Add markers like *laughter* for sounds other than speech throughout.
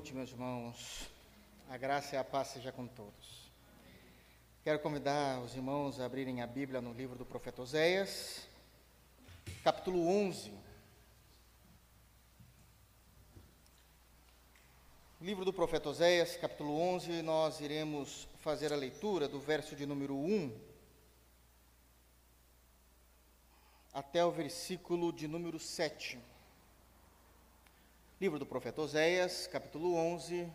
noite, meus irmãos. A graça e a paz seja com todos. Quero convidar os irmãos a abrirem a Bíblia no livro do profeta Oséias, capítulo 11. Livro do profeta Oséias, capítulo 11, nós iremos fazer a leitura do verso de número 1 até o versículo de número 7. Livro do profeta Oséias, capítulo 11.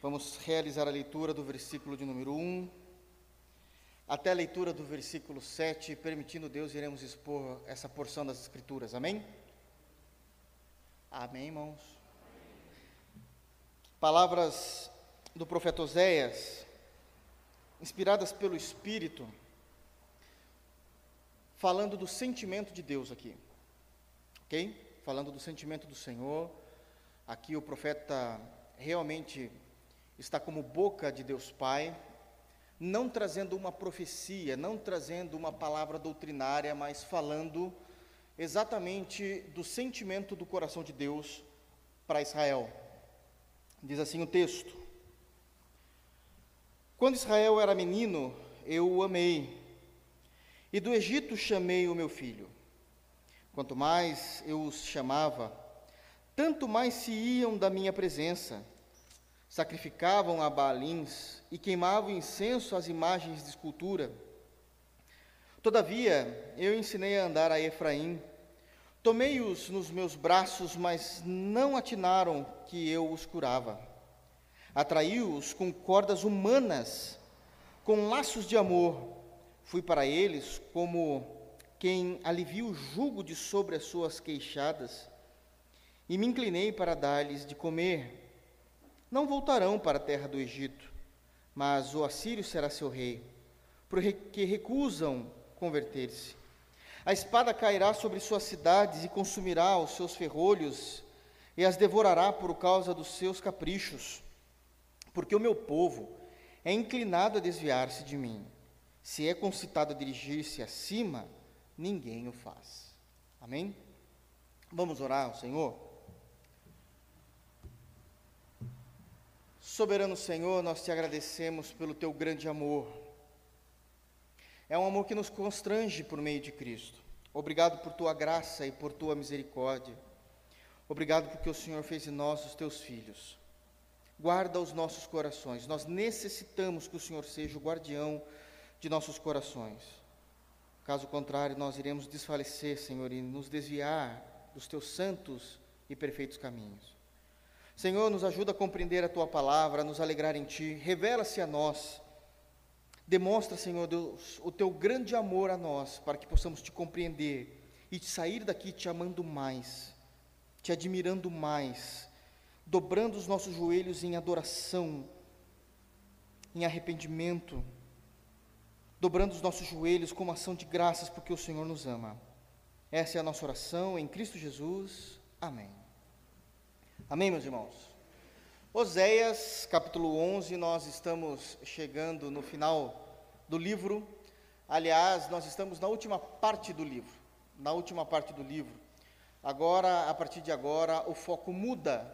Vamos realizar a leitura do versículo de número 1 até a leitura do versículo 7. Permitindo Deus, iremos expor essa porção das Escrituras. Amém? Amém, irmãos? Palavras do profeta Oséias, inspiradas pelo Espírito, falando do sentimento de Deus aqui. Ok? Falando do sentimento do Senhor. Aqui o profeta realmente está como boca de Deus Pai, não trazendo uma profecia, não trazendo uma palavra doutrinária, mas falando exatamente do sentimento do coração de Deus para Israel. Diz assim o texto: Quando Israel era menino, eu o amei, e do Egito chamei o meu filho. Quanto mais eu os chamava, tanto mais se iam da minha presença. Sacrificavam a Baalins e queimavam incenso às imagens de escultura. Todavia, eu ensinei a andar a Efraim. Tomei-os nos meus braços, mas não atinaram que eu os curava. Atraí-os com cordas humanas, com laços de amor. Fui para eles como quem alivia o jugo de sobre as suas queixadas, e me inclinei para dar-lhes de comer. Não voltarão para a terra do Egito, mas o assírio será seu rei, porque recusam converter-se. A espada cairá sobre suas cidades e consumirá os seus ferrolhos e as devorará por causa dos seus caprichos, porque o meu povo é inclinado a desviar-se de mim. Se é concitado a dirigir-se acima, ninguém o faz. Amém? Vamos orar ao Senhor? Soberano Senhor, nós te agradecemos pelo teu grande amor. É um amor que nos constrange por meio de Cristo. Obrigado por tua graça e por tua misericórdia. Obrigado porque o Senhor fez de nós os teus filhos. Guarda os nossos corações. Nós necessitamos que o Senhor seja o guardião de nossos corações. Caso contrário, nós iremos desfalecer, Senhor, e nos desviar dos teus santos e perfeitos caminhos. Senhor, nos ajuda a compreender a tua palavra, a nos alegrar em ti, revela-se a nós. Demonstra, Senhor Deus, o teu grande amor a nós, para que possamos te compreender e sair daqui te amando mais, te admirando mais, dobrando os nossos joelhos em adoração, em arrependimento dobrando os nossos joelhos como ação de graças, porque o Senhor nos ama. Essa é a nossa oração em Cristo Jesus. Amém. Amém, meus irmãos. Oséias, capítulo 11, nós estamos chegando no final do livro. Aliás, nós estamos na última parte do livro. Na última parte do livro. Agora, a partir de agora, o foco muda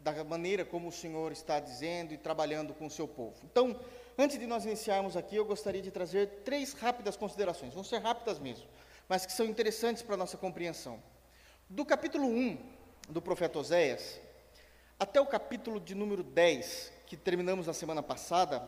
da maneira como o Senhor está dizendo e trabalhando com o seu povo. Então, Antes de nós iniciarmos aqui, eu gostaria de trazer três rápidas considerações, vão ser rápidas mesmo, mas que são interessantes para a nossa compreensão. Do capítulo 1 do profeta Oséias até o capítulo de número 10, que terminamos na semana passada,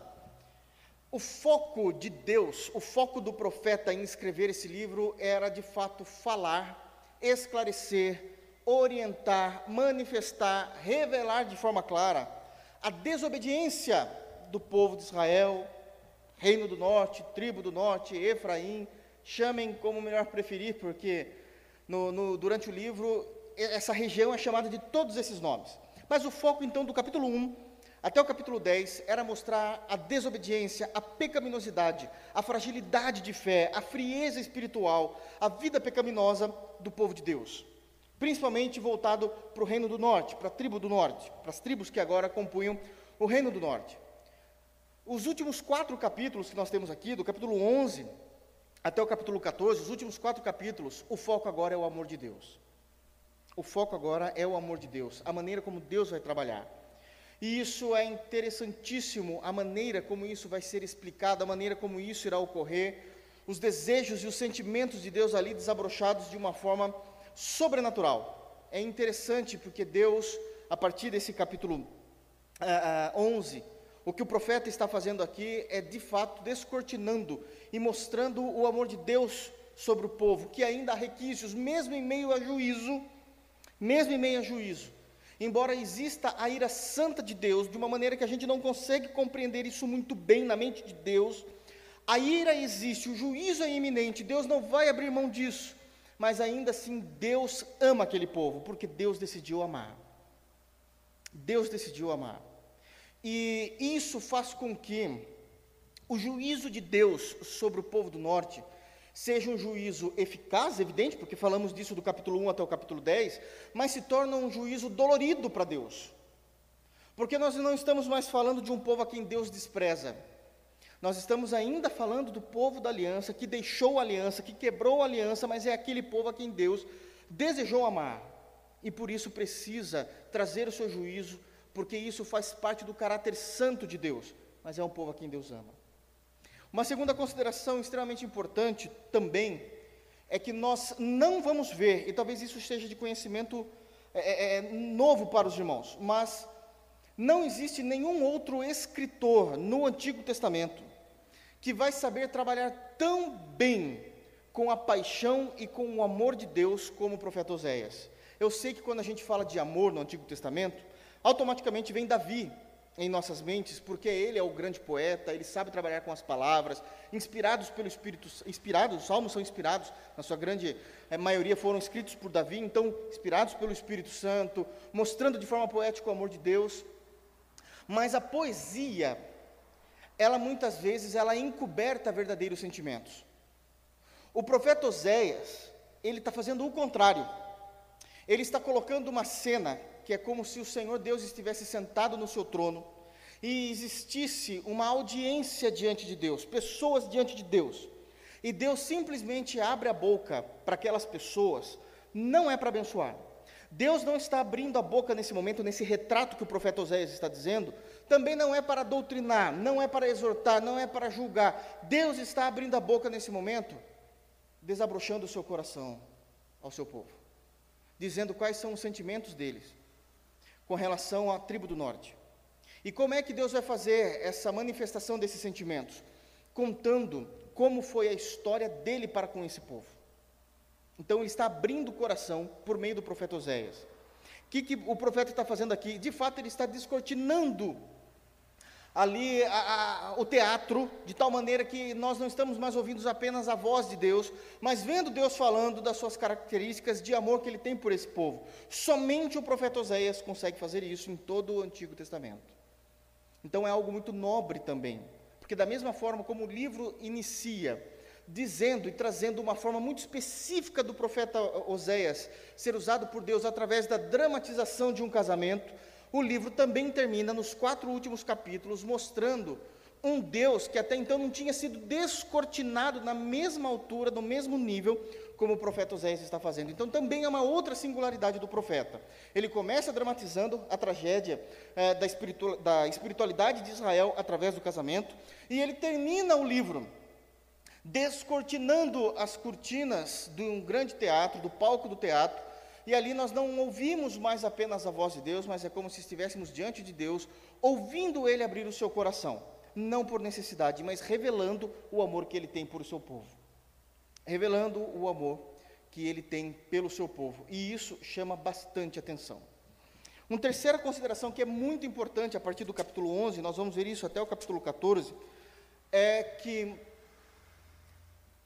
o foco de Deus, o foco do profeta em escrever esse livro era de fato falar, esclarecer, orientar, manifestar, revelar de forma clara a desobediência do povo de Israel, reino do norte, tribo do norte, Efraim, chamem como melhor preferir, porque no, no, durante o livro essa região é chamada de todos esses nomes. Mas o foco então do capítulo 1 até o capítulo 10 era mostrar a desobediência, a pecaminosidade, a fragilidade de fé, a frieza espiritual, a vida pecaminosa do povo de Deus. Principalmente voltado para o reino do norte, para a tribo do norte, para as tribos que agora compunham o reino do norte. Os últimos quatro capítulos que nós temos aqui, do capítulo 11 até o capítulo 14, os últimos quatro capítulos, o foco agora é o amor de Deus. O foco agora é o amor de Deus, a maneira como Deus vai trabalhar. E isso é interessantíssimo, a maneira como isso vai ser explicado, a maneira como isso irá ocorrer, os desejos e os sentimentos de Deus ali desabrochados de uma forma sobrenatural. É interessante porque Deus, a partir desse capítulo uh, uh, 11, o que o profeta está fazendo aqui é de fato descortinando e mostrando o amor de Deus sobre o povo, que ainda há requisitos, mesmo em meio a juízo, mesmo em meio a juízo. Embora exista a ira santa de Deus, de uma maneira que a gente não consegue compreender isso muito bem na mente de Deus, a ira existe, o juízo é iminente, Deus não vai abrir mão disso, mas ainda assim Deus ama aquele povo, porque Deus decidiu amar. Deus decidiu amar. E isso faz com que o juízo de Deus sobre o povo do norte seja um juízo eficaz, evidente, porque falamos disso do capítulo 1 até o capítulo 10, mas se torna um juízo dolorido para Deus. Porque nós não estamos mais falando de um povo a quem Deus despreza. Nós estamos ainda falando do povo da aliança, que deixou a aliança, que quebrou a aliança, mas é aquele povo a quem Deus desejou amar. E por isso precisa trazer o seu juízo, porque isso faz parte do caráter santo de Deus, mas é um povo a quem Deus ama. Uma segunda consideração extremamente importante também é que nós não vamos ver, e talvez isso seja de conhecimento é, é, é, novo para os irmãos, mas não existe nenhum outro escritor no Antigo Testamento que vai saber trabalhar tão bem com a paixão e com o amor de Deus como o profeta Oséias. Eu sei que quando a gente fala de amor no Antigo Testamento, automaticamente vem Davi, em nossas mentes, porque ele é o grande poeta, ele sabe trabalhar com as palavras, inspirados pelo Espírito, inspirados, os salmos são inspirados, na sua grande é, maioria foram escritos por Davi, então inspirados pelo Espírito Santo, mostrando de forma poética o amor de Deus. Mas a poesia, ela muitas vezes ela encoberta verdadeiros sentimentos. O profeta Oséias, ele está fazendo o contrário. Ele está colocando uma cena que é como se o Senhor Deus estivesse sentado no seu trono e existisse uma audiência diante de Deus, pessoas diante de Deus. E Deus simplesmente abre a boca para aquelas pessoas, não é para abençoar. Deus não está abrindo a boca nesse momento, nesse retrato que o profeta Oséias está dizendo, também não é para doutrinar, não é para exortar, não é para julgar. Deus está abrindo a boca nesse momento, desabrochando o seu coração ao seu povo, dizendo quais são os sentimentos deles com relação à tribo do norte. E como é que Deus vai fazer essa manifestação desses sentimentos? Contando como foi a história dele para com esse povo. Então ele está abrindo o coração por meio do profeta Oséias. O que, que o profeta está fazendo aqui? De fato, ele está descortinando ali a, a, o teatro, de tal maneira que nós não estamos mais ouvindo apenas a voz de Deus, mas vendo Deus falando das suas características de amor que ele tem por esse povo. Somente o profeta Oséias consegue fazer isso em todo o Antigo Testamento. Então é algo muito nobre também, porque da mesma forma como o livro inicia dizendo e trazendo uma forma muito específica do profeta Oséias ser usado por Deus através da dramatização de um casamento, o livro também termina nos quatro últimos capítulos mostrando um Deus que até então não tinha sido descortinado na mesma altura, no mesmo nível, como o profeta Oséias está fazendo. Então também é uma outra singularidade do profeta. Ele começa dramatizando a tragédia é, da, espiritu da espiritualidade de Israel através do casamento, e ele termina o livro descortinando as cortinas de um grande teatro, do palco do teatro, e ali nós não ouvimos mais apenas a voz de Deus, mas é como se estivéssemos diante de Deus, ouvindo Ele abrir o seu coração, não por necessidade, mas revelando o amor que Ele tem por o seu povo. Revelando o amor que Ele tem pelo seu povo. E isso chama bastante atenção. Uma terceira consideração que é muito importante a partir do capítulo 11, nós vamos ver isso até o capítulo 14, é que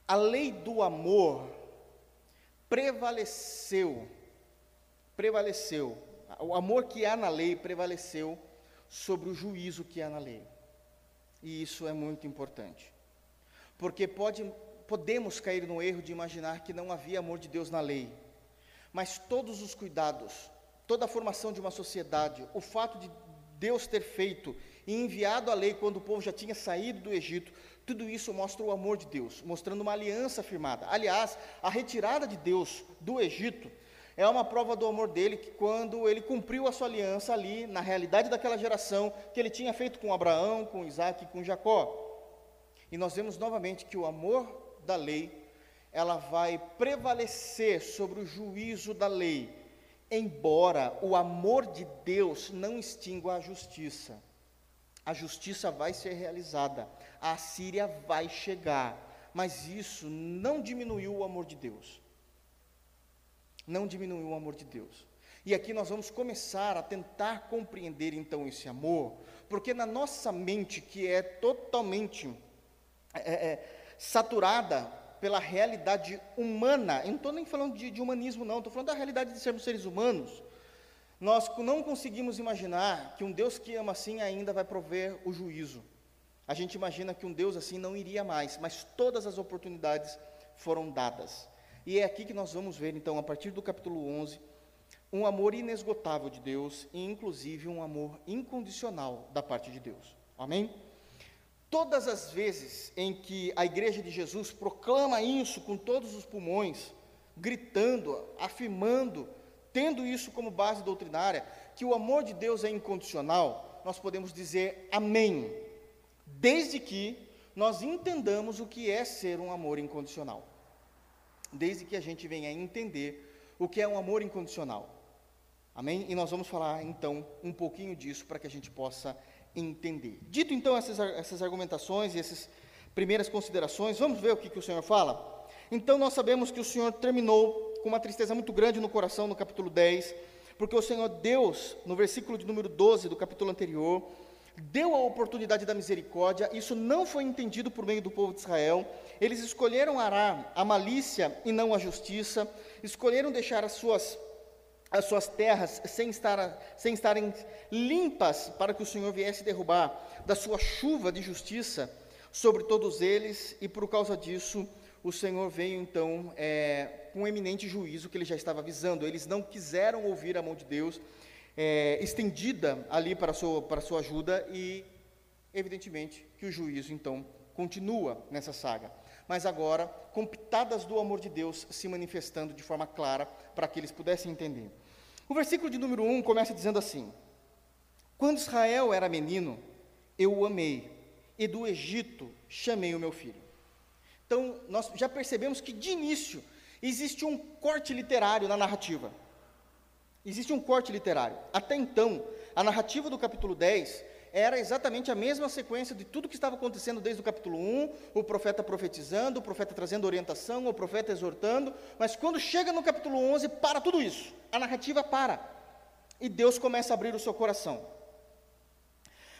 a lei do amor prevaleceu prevaleceu, o amor que há na lei prevaleceu sobre o juízo que há na lei. E isso é muito importante. Porque pode, podemos cair no erro de imaginar que não havia amor de Deus na lei. Mas todos os cuidados, toda a formação de uma sociedade, o fato de Deus ter feito e enviado a lei quando o povo já tinha saído do Egito, tudo isso mostra o amor de Deus, mostrando uma aliança firmada. Aliás, a retirada de Deus do Egito É uma prova do amor dele que quando ele cumpriu a sua aliança ali, na realidade daquela geração, que ele tinha feito com Abraão, com Isaac e com Jacó. E nós vemos novamente que o amor da lei, ela vai prevalecer sobre o juízo da lei, embora o amor de Deus não extingua a justiça. A justiça vai ser realizada, a Síria vai chegar, mas isso não diminuiu o amor de Deus não diminuiu o amor de Deus. E aqui nós vamos começar a tentar compreender então esse amor, porque na nossa mente, que é totalmente é, é, é saturada pela realidade humana, eu não estou nem falando de, de humanismo, não, estou falando da realidade de sermos seres humanos, nós não conseguimos imaginar que um Deus que ama assim ainda vai prover o juízo. A gente imagina que um Deus assim não iria mais, mas todas as oportunidades foram dadas. E é aqui que nós vamos ver, então, a partir do capítulo 11, um amor inesgotável de Deus e, inclusive, um amor incondicional da parte de Deus. Amém? Todas as vezes em que a igreja de Jesus proclama isso com todos os pulmões, gritando, afirmando, tendo isso como base doutrinária, que o amor de Deus é incondicional, nós podemos dizer amém, desde que nós entendamos o que é ser um amor incondicional desde que a gente venha entender o que é um amor incondicional. Amém? E nós vamos falar então um pouquinho disso para que a gente possa entender. Dito então essas, essas argumentações e essas primeiras considerações, vamos ver o que, que o Senhor fala? Então nós sabemos que o Senhor terminou com uma tristeza muito grande no coração no capítulo 10, porque o Senhor Deus, no versículo de número 12 do capítulo anterior, deu a oportunidade da misericórdia, isso não foi entendido por meio do povo de Israel. Eles escolheram arar a malícia e não a justiça, escolheram deixar as suas, as suas terras sem, estar, sem estarem limpas para que o Senhor viesse derrubar da sua chuva de justiça sobre todos eles, e por causa disso o Senhor veio então é, com um eminente juízo que ele já estava avisando. Eles não quiseram ouvir a mão de Deus, é, estendida ali para a, sua, para a sua ajuda e, evidentemente, que o juízo, então, continua nessa saga. Mas agora, com pitadas do amor de Deus se manifestando de forma clara para que eles pudessem entender. O versículo de número 1 começa dizendo assim: Quando Israel era menino, eu o amei, e do Egito chamei o meu filho. Então, nós já percebemos que de início existe um corte literário na narrativa. Existe um corte literário. Até então, a narrativa do capítulo 10 era exatamente a mesma sequência de tudo que estava acontecendo desde o capítulo 1, o profeta profetizando, o profeta trazendo orientação, o profeta exortando, mas quando chega no capítulo 11, para tudo isso. A narrativa para. E Deus começa a abrir o seu coração.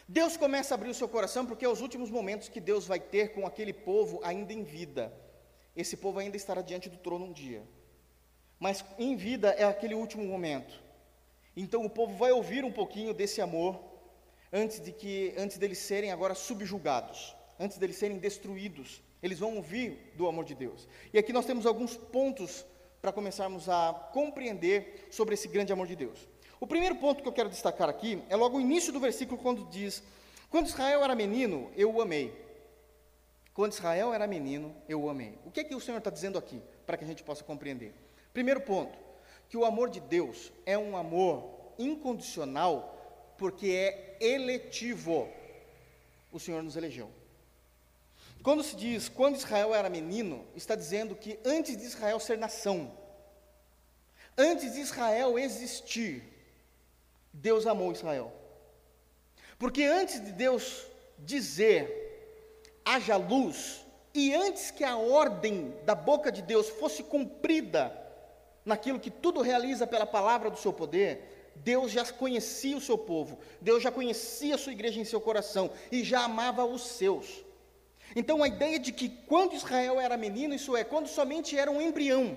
Deus começa a abrir o seu coração porque é os últimos momentos que Deus vai ter com aquele povo ainda em vida. Esse povo ainda estará diante do trono um dia mas em vida é aquele último momento. Então o povo vai ouvir um pouquinho desse amor antes de que antes deles serem agora subjugados, antes deles serem destruídos. Eles vão ouvir do amor de Deus. E aqui nós temos alguns pontos para começarmos a compreender sobre esse grande amor de Deus. O primeiro ponto que eu quero destacar aqui é logo o início do versículo quando diz: Quando Israel era menino, eu o amei. Quando Israel era menino, eu o amei. O que é que o Senhor está dizendo aqui, para que a gente possa compreender? Primeiro ponto, que o amor de Deus é um amor incondicional porque é eletivo. O Senhor nos elegeu. Quando se diz quando Israel era menino, está dizendo que antes de Israel ser nação, antes de Israel existir, Deus amou Israel. Porque antes de Deus dizer haja luz, e antes que a ordem da boca de Deus fosse cumprida naquilo que tudo realiza pela palavra do seu poder, Deus já conhecia o seu povo, Deus já conhecia a sua igreja em seu coração e já amava os seus. Então a ideia de que quando Israel era menino, isso é, quando somente era um embrião.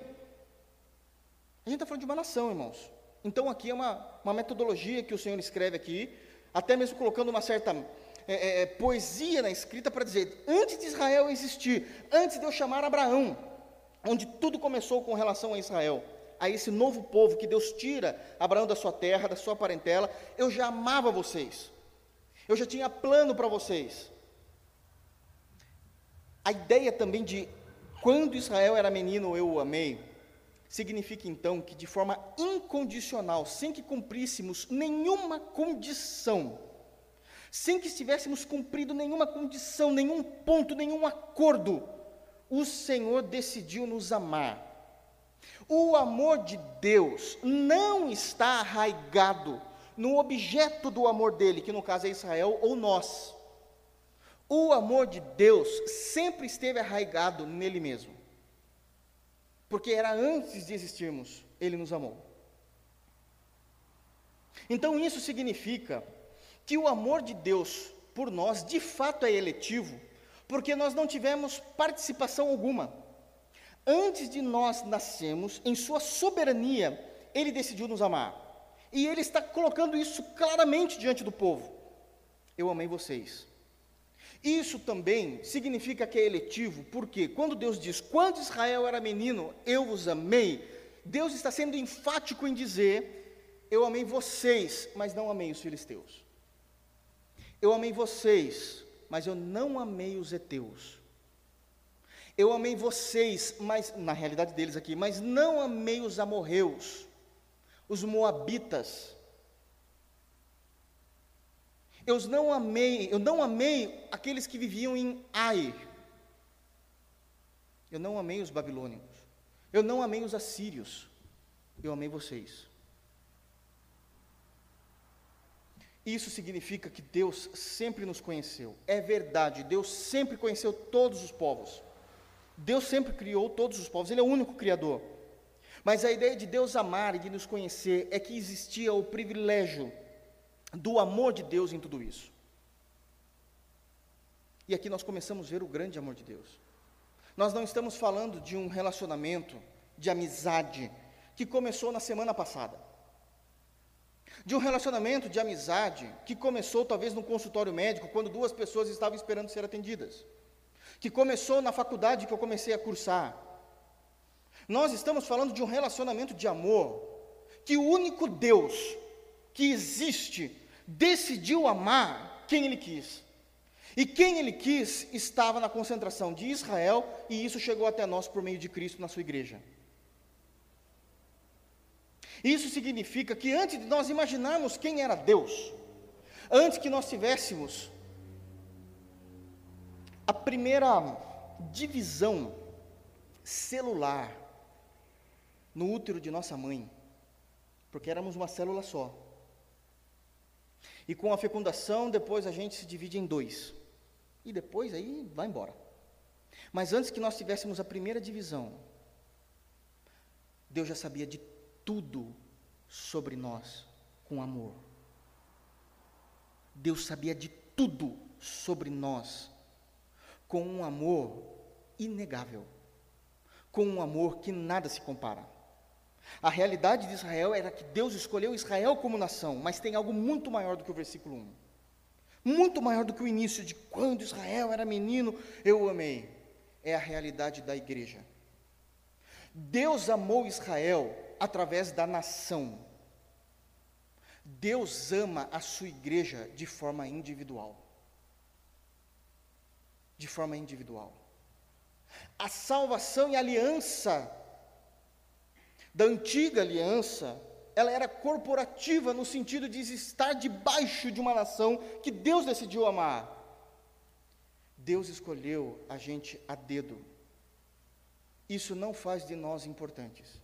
A gente está falando de uma nação, irmãos. Então aqui é uma, uma metodologia que o Senhor escreve aqui, até mesmo colocando uma certa é, é, é poesia na escrita para dizer: antes de Israel existir, antes de eu chamar Abraão, onde tudo começou com relação a Israel a esse novo povo que Deus tira Abraão da sua terra, da sua parentela, eu já amava vocês. Eu já tinha plano para vocês. A ideia também de quando Israel era menino eu o amei, significa então que de forma incondicional, sem que cumpríssemos nenhuma condição, sem que estivéssemos cumprido nenhuma condição, nenhum ponto, nenhum acordo, o Senhor decidiu nos amar. O amor de Deus não está arraigado no objeto do amor dele, que no caso é Israel ou nós. O amor de Deus sempre esteve arraigado nele mesmo. Porque era antes de existirmos, ele nos amou. Então isso significa que o amor de Deus por nós de fato é eletivo, porque nós não tivemos participação alguma. Antes de nós nascermos, em Sua soberania, Ele decidiu nos amar. E Ele está colocando isso claramente diante do povo. Eu amei vocês. Isso também significa que é eletivo, porque quando Deus diz, quando Israel era menino, eu vos amei, Deus está sendo enfático em dizer, eu amei vocês, mas não amei os filisteus. Eu amei vocês, mas eu não amei os heteus. Eu amei vocês, mas na realidade deles aqui, mas não amei os amorreus, os moabitas. Eu não amei, eu não amei aqueles que viviam em Ai. Eu não amei os babilônicos. Eu não amei os assírios. Eu amei vocês. Isso significa que Deus sempre nos conheceu. É verdade, Deus sempre conheceu todos os povos. Deus sempre criou todos os povos, Ele é o único Criador. Mas a ideia de Deus amar e de nos conhecer é que existia o privilégio do amor de Deus em tudo isso. E aqui nós começamos a ver o grande amor de Deus. Nós não estamos falando de um relacionamento, de amizade, que começou na semana passada de um relacionamento de amizade que começou talvez no consultório médico, quando duas pessoas estavam esperando ser atendidas, que começou na faculdade que eu comecei a cursar. Nós estamos falando de um relacionamento de amor que o único Deus que existe decidiu amar quem Ele quis. E quem Ele quis estava na concentração de Israel, e isso chegou até nós por meio de Cristo na sua igreja. Isso significa que antes de nós imaginarmos quem era Deus, antes que nós tivéssemos a primeira divisão celular no útero de nossa mãe, porque éramos uma célula só. E com a fecundação, depois a gente se divide em dois. E depois aí vai embora. Mas antes que nós tivéssemos a primeira divisão, Deus já sabia de tudo sobre nós com amor. Deus sabia de tudo sobre nós com um amor inegável, com um amor que nada se compara. A realidade de Israel era que Deus escolheu Israel como nação, mas tem algo muito maior do que o versículo 1. Muito maior do que o início de quando Israel era menino, eu o amei. É a realidade da igreja. Deus amou Israel através da nação. Deus ama a sua igreja de forma individual. De forma individual. A salvação e a aliança da antiga aliança, ela era corporativa no sentido de estar debaixo de uma nação que Deus decidiu amar. Deus escolheu a gente a dedo. Isso não faz de nós importantes.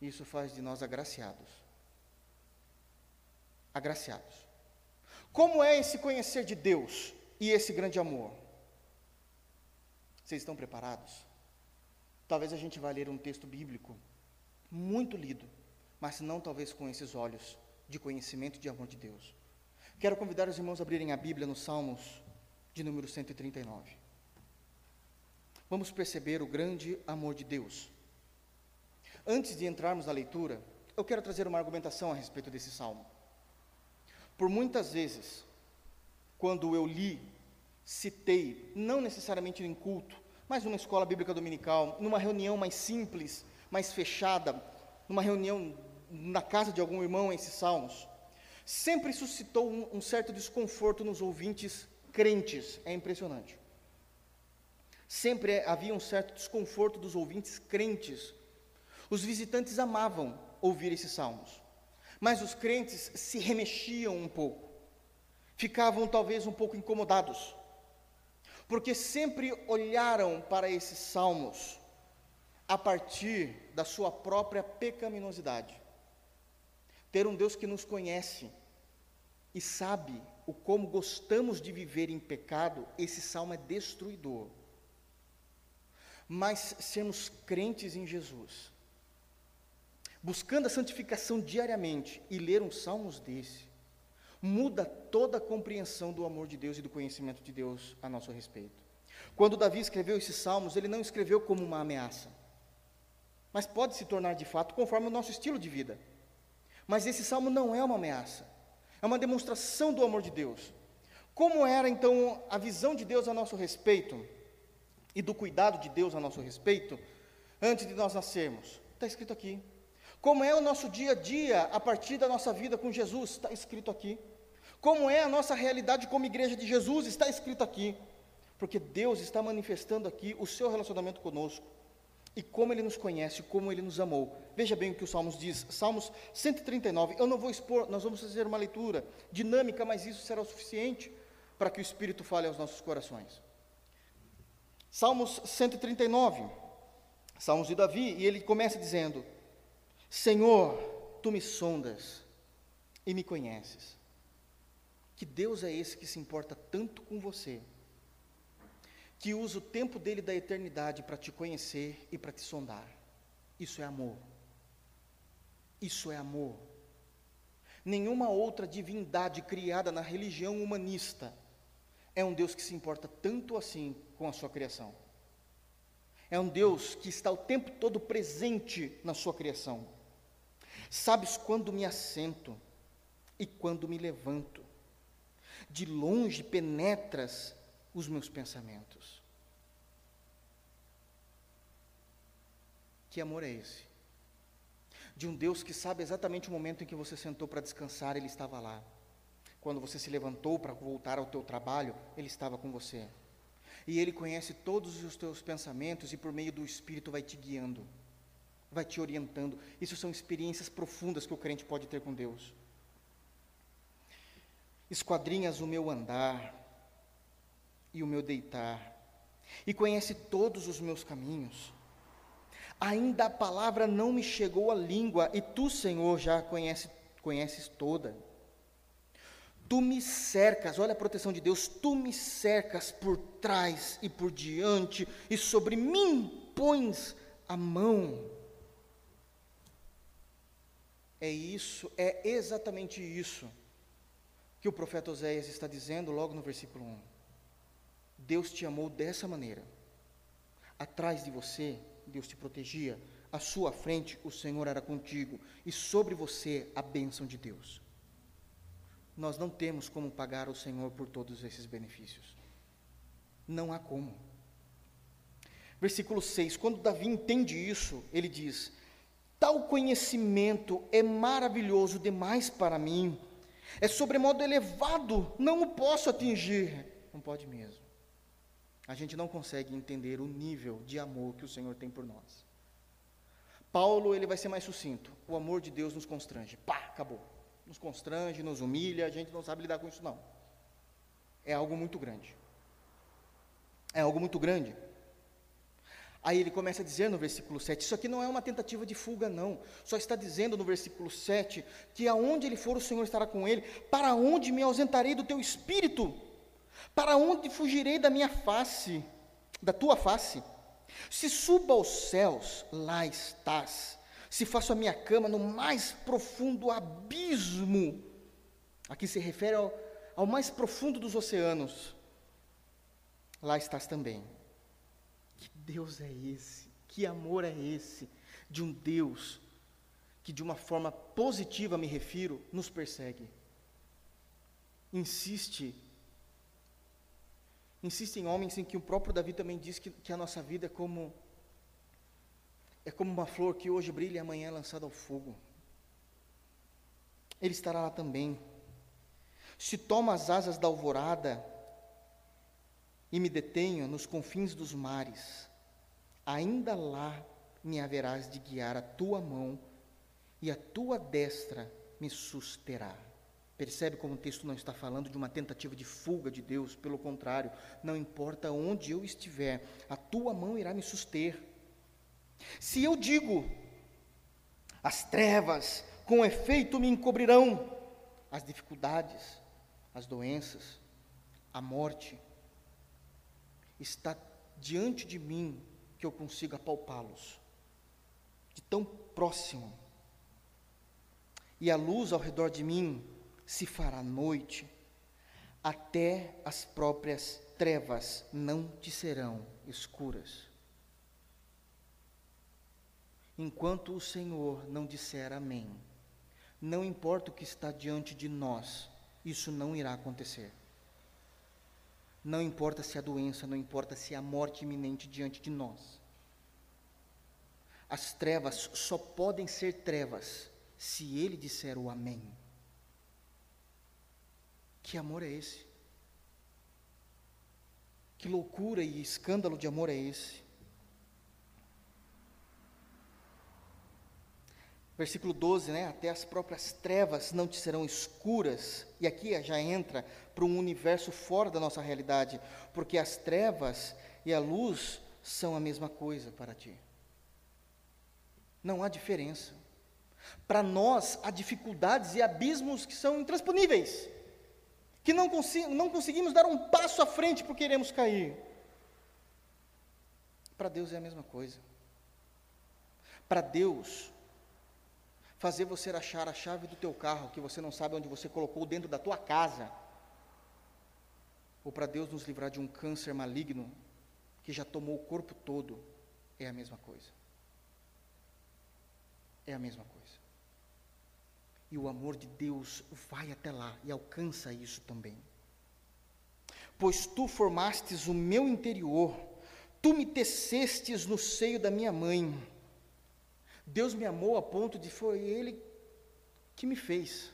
Isso faz de nós agraciados. Agraciados. Como é esse conhecer de Deus e esse grande amor? Vocês estão preparados? Talvez a gente vá ler um texto bíblico muito lido, mas não talvez com esses olhos de conhecimento e de amor de Deus. Quero convidar os irmãos a abrirem a Bíblia nos Salmos de número 139. Vamos perceber o grande amor de Deus. Antes de entrarmos na leitura, eu quero trazer uma argumentação a respeito desse salmo. Por muitas vezes, quando eu li, citei, não necessariamente em culto, mas numa escola bíblica dominical, numa reunião mais simples, mais fechada, numa reunião na casa de algum irmão esses salmos, sempre suscitou um, um certo desconforto nos ouvintes crentes. É impressionante. Sempre havia um certo desconforto dos ouvintes crentes Os visitantes amavam ouvir esses salmos, mas os crentes se remexiam um pouco, ficavam talvez um pouco incomodados, porque sempre olharam para esses salmos a partir da sua própria pecaminosidade. Ter um Deus que nos conhece e sabe o como gostamos de viver em pecado, esse salmo é destruidor. Mas sermos crentes em Jesus, buscando a santificação diariamente e ler uns salmos desse, muda toda a compreensão do amor de Deus e do conhecimento de Deus a nosso respeito. Quando Davi escreveu esses salmos, ele não escreveu como uma ameaça, mas pode se tornar de fato conforme o nosso estilo de vida. Mas esse salmo não é uma ameaça, é uma demonstração do amor de Deus. Como era então a visão de Deus a nosso respeito e do cuidado de Deus a nosso respeito antes de nós nascermos? Está escrito aqui. Como é o nosso dia a dia a partir da nossa vida com Jesus? Está escrito aqui. Como é a nossa realidade como igreja de Jesus? Está escrito aqui. Porque Deus está manifestando aqui o seu relacionamento conosco e como Ele nos conhece, como Ele nos amou. Veja bem o que o Salmos diz, Salmos 139. Eu não vou expor, nós vamos fazer uma leitura dinâmica, mas isso será o suficiente para que o Espírito fale aos nossos corações. Salmos 139, Salmos de Davi, e ele começa dizendo: Senhor, tu me sondas e me conheces. Que Deus é esse que se importa tanto com você, que usa o tempo dele da eternidade para te conhecer e para te sondar. Isso é amor. Isso é amor. Nenhuma outra divindade criada na religião humanista é um Deus que se importa tanto assim com a sua criação. É um Deus que está o tempo todo presente na sua criação. Sabes quando me assento e quando me levanto. De longe penetras os meus pensamentos. Que amor é esse? De um Deus que sabe exatamente o momento em que você sentou para descansar, Ele estava lá. Quando você se levantou para voltar ao teu trabalho, Ele estava com você. E Ele conhece todos os teus pensamentos e por meio do Espírito vai te guiando vai te orientando. Isso são experiências profundas que o crente pode ter com Deus. Esquadrinhas o meu andar e o meu deitar, e conhece todos os meus caminhos. Ainda a palavra não me chegou à língua, e tu, Senhor, já conhece, conheces toda. Tu me cercas, olha a proteção de Deus, tu me cercas por trás e por diante, e sobre mim pões a mão. É isso, é exatamente isso que o profeta Oséias está dizendo logo no versículo 1. Deus te amou dessa maneira. Atrás de você, Deus te protegia. À sua frente, o Senhor era contigo. E sobre você, a bênção de Deus. Nós não temos como pagar ao Senhor por todos esses benefícios. Não há como. Versículo 6: Quando Davi entende isso, ele diz: Tal conhecimento é maravilhoso demais para mim, é sobremodo elevado, não o posso atingir. Não pode mesmo. A gente não consegue entender o nível de amor que o Senhor tem por nós. Paulo, ele vai ser mais sucinto. O amor de Deus nos constrange. Pá, acabou. Nos constrange, nos humilha, a gente não sabe lidar com isso não. É algo muito grande. É algo muito grande. Aí ele começa a dizer no versículo 7, isso aqui não é uma tentativa de fuga, não. Só está dizendo no versículo 7 que aonde ele for, o Senhor estará com ele. Para onde me ausentarei do teu espírito? Para onde fugirei da minha face, da tua face? Se subo aos céus, lá estás. Se faço a minha cama no mais profundo abismo, aqui se refere ao, ao mais profundo dos oceanos, lá estás também. Deus é esse? Que amor é esse de um Deus que, de uma forma positiva, me refiro, nos persegue? Insiste. Insiste em homens em que o próprio Davi também diz que, que a nossa vida é como é como uma flor que hoje brilha e amanhã é lançada ao fogo. Ele estará lá também. Se toma as asas da alvorada, e me detenho nos confins dos mares, ainda lá me haverás de guiar a tua mão, e a tua destra me susterá. Percebe como o texto não está falando de uma tentativa de fuga de Deus, pelo contrário, não importa onde eu estiver, a tua mão irá me suster. Se eu digo, as trevas com efeito me encobrirão, as dificuldades, as doenças, a morte, está diante de mim que eu consiga palpá-los, de tão próximo. E a luz ao redor de mim se fará noite, até as próprias trevas não te serão escuras. Enquanto o Senhor não disser amém, não importa o que está diante de nós, isso não irá acontecer. Não importa se a doença, não importa se a morte iminente diante de nós. As trevas só podem ser trevas se ele disser o amém. Que amor é esse? Que loucura e escândalo de amor é esse? Versículo 12, né? Até as próprias trevas não te serão escuras. E aqui já entra para um universo fora da nossa realidade, porque as trevas e a luz são a mesma coisa para ti. Não há diferença. Para nós, há dificuldades e abismos que são intransponíveis que não, não conseguimos dar um passo à frente porque queremos cair. Para Deus é a mesma coisa. Para Deus, fazer você achar a chave do teu carro que você não sabe onde você colocou dentro da tua casa, ou para Deus nos livrar de um câncer maligno que já tomou o corpo todo, é a mesma coisa. É a mesma coisa. E o amor de Deus vai até lá e alcança isso também. Pois tu formastes o meu interior, tu me tecestes no seio da minha mãe. Deus me amou a ponto de foi Ele que me fez.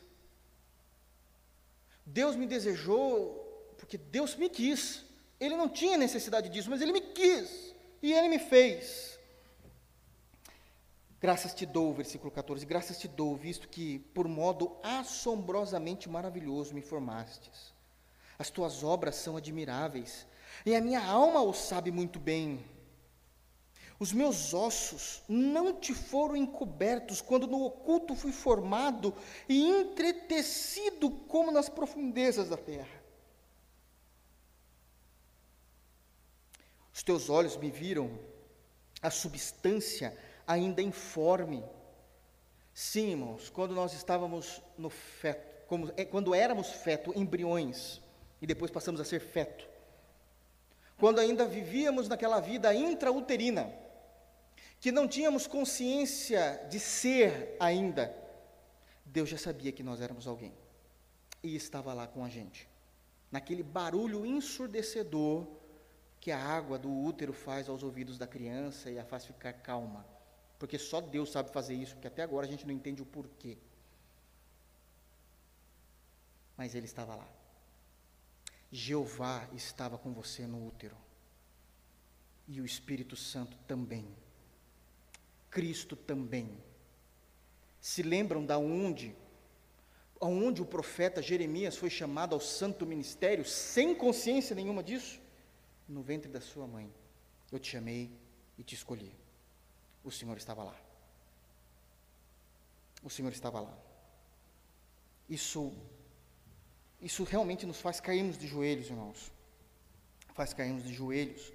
Deus me desejou porque Deus me quis. Ele não tinha necessidade disso, mas Ele me quis e Ele me fez. Graças te dou, versículo 14, graças te dou, visto que por modo assombrosamente maravilhoso me formastes. As tuas obras são admiráveis, e a minha alma o sabe muito bem. Os meus ossos não te foram encobertos quando no oculto fui formado e entretecido como nas profundezas da terra. Os teus olhos me viram a substância ainda informe. Sim, irmãos, quando nós estávamos no feto, como, é, quando éramos feto, embriões, e depois passamos a ser feto, quando ainda vivíamos naquela vida intrauterina, que não tínhamos consciência de ser ainda, Deus já sabia que nós éramos alguém, e estava lá com a gente, naquele barulho ensurdecedor que a água do útero faz aos ouvidos da criança e a faz ficar calma porque só Deus sabe fazer isso, porque até agora a gente não entende o porquê. Mas ele estava lá. Jeová estava com você no útero. E o Espírito Santo também. Cristo também. Se lembram da onde aonde o profeta Jeremias foi chamado ao santo ministério sem consciência nenhuma disso? No ventre da sua mãe. Eu te chamei e te escolhi o Senhor estava lá. O Senhor estava lá. Isso, isso realmente nos faz cairmos de joelhos, irmãos. Faz cairmos de joelhos.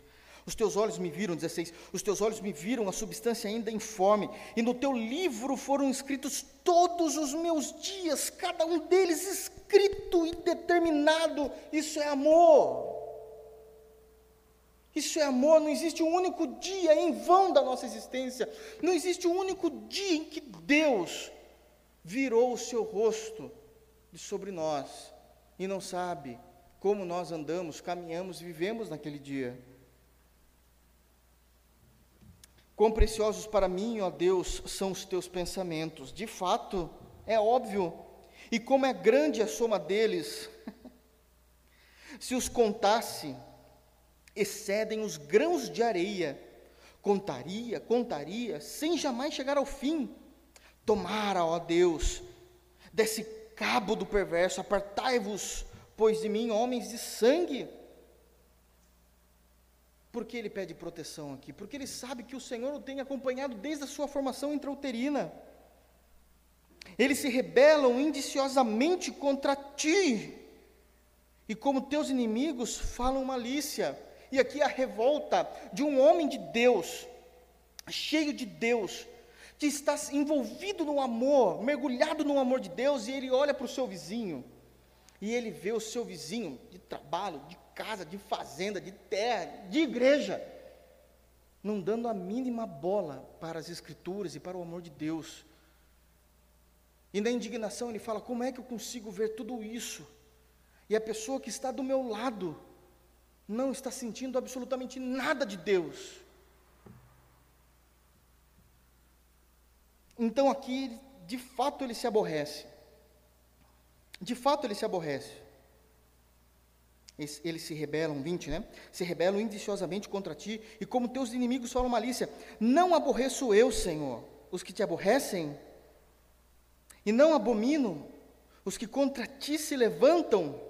Os teus olhos me viram, 16, os teus olhos me viram a substância ainda informe, e no teu livro foram escritos todos os meus dias, cada um deles escrito e determinado. Isso é amor. Isso é amor, não existe um único dia em vão da nossa existência, não existe um único dia em que Deus virou o seu rosto de sobre nós e não sabe como nós andamos, caminhamos, vivemos naquele dia. Quão preciosos para mim, ó Deus, são os teus pensamentos. De fato, é óbvio. E como é grande a soma deles. *laughs* Se os contasse, excedem os grãos de areia. contaria, contaria, sem jamais chegar ao fim. Tomara, ó Deus, desse cabo do perverso, apartai-vos, pois de mim, homens de sangue. Por que ele pede proteção aqui? Porque ele sabe que o Senhor o tem acompanhado desde a sua formação intrauterina. Eles se rebelam indiciosamente contra ti, e como teus inimigos falam malícia. E aqui a revolta de um homem de Deus, cheio de Deus, que está envolvido no amor, mergulhado no amor de Deus, e ele olha para o seu vizinho, e ele vê o seu vizinho de trabalho, de casa, de fazenda, de terra, de igreja, não dando a mínima bola para as Escrituras e para o amor de Deus. E na indignação ele fala: como é que eu consigo ver tudo isso? E a pessoa que está do meu lado não está sentindo absolutamente nada de Deus. Então aqui, de fato, ele se aborrece. De fato, ele se aborrece. Eles se rebelam, 20, né? Se rebelam indiciosamente contra ti, e como teus inimigos falam malícia. Não aborreço eu, Senhor, os que te aborrecem, e não abomino os que contra ti se levantam.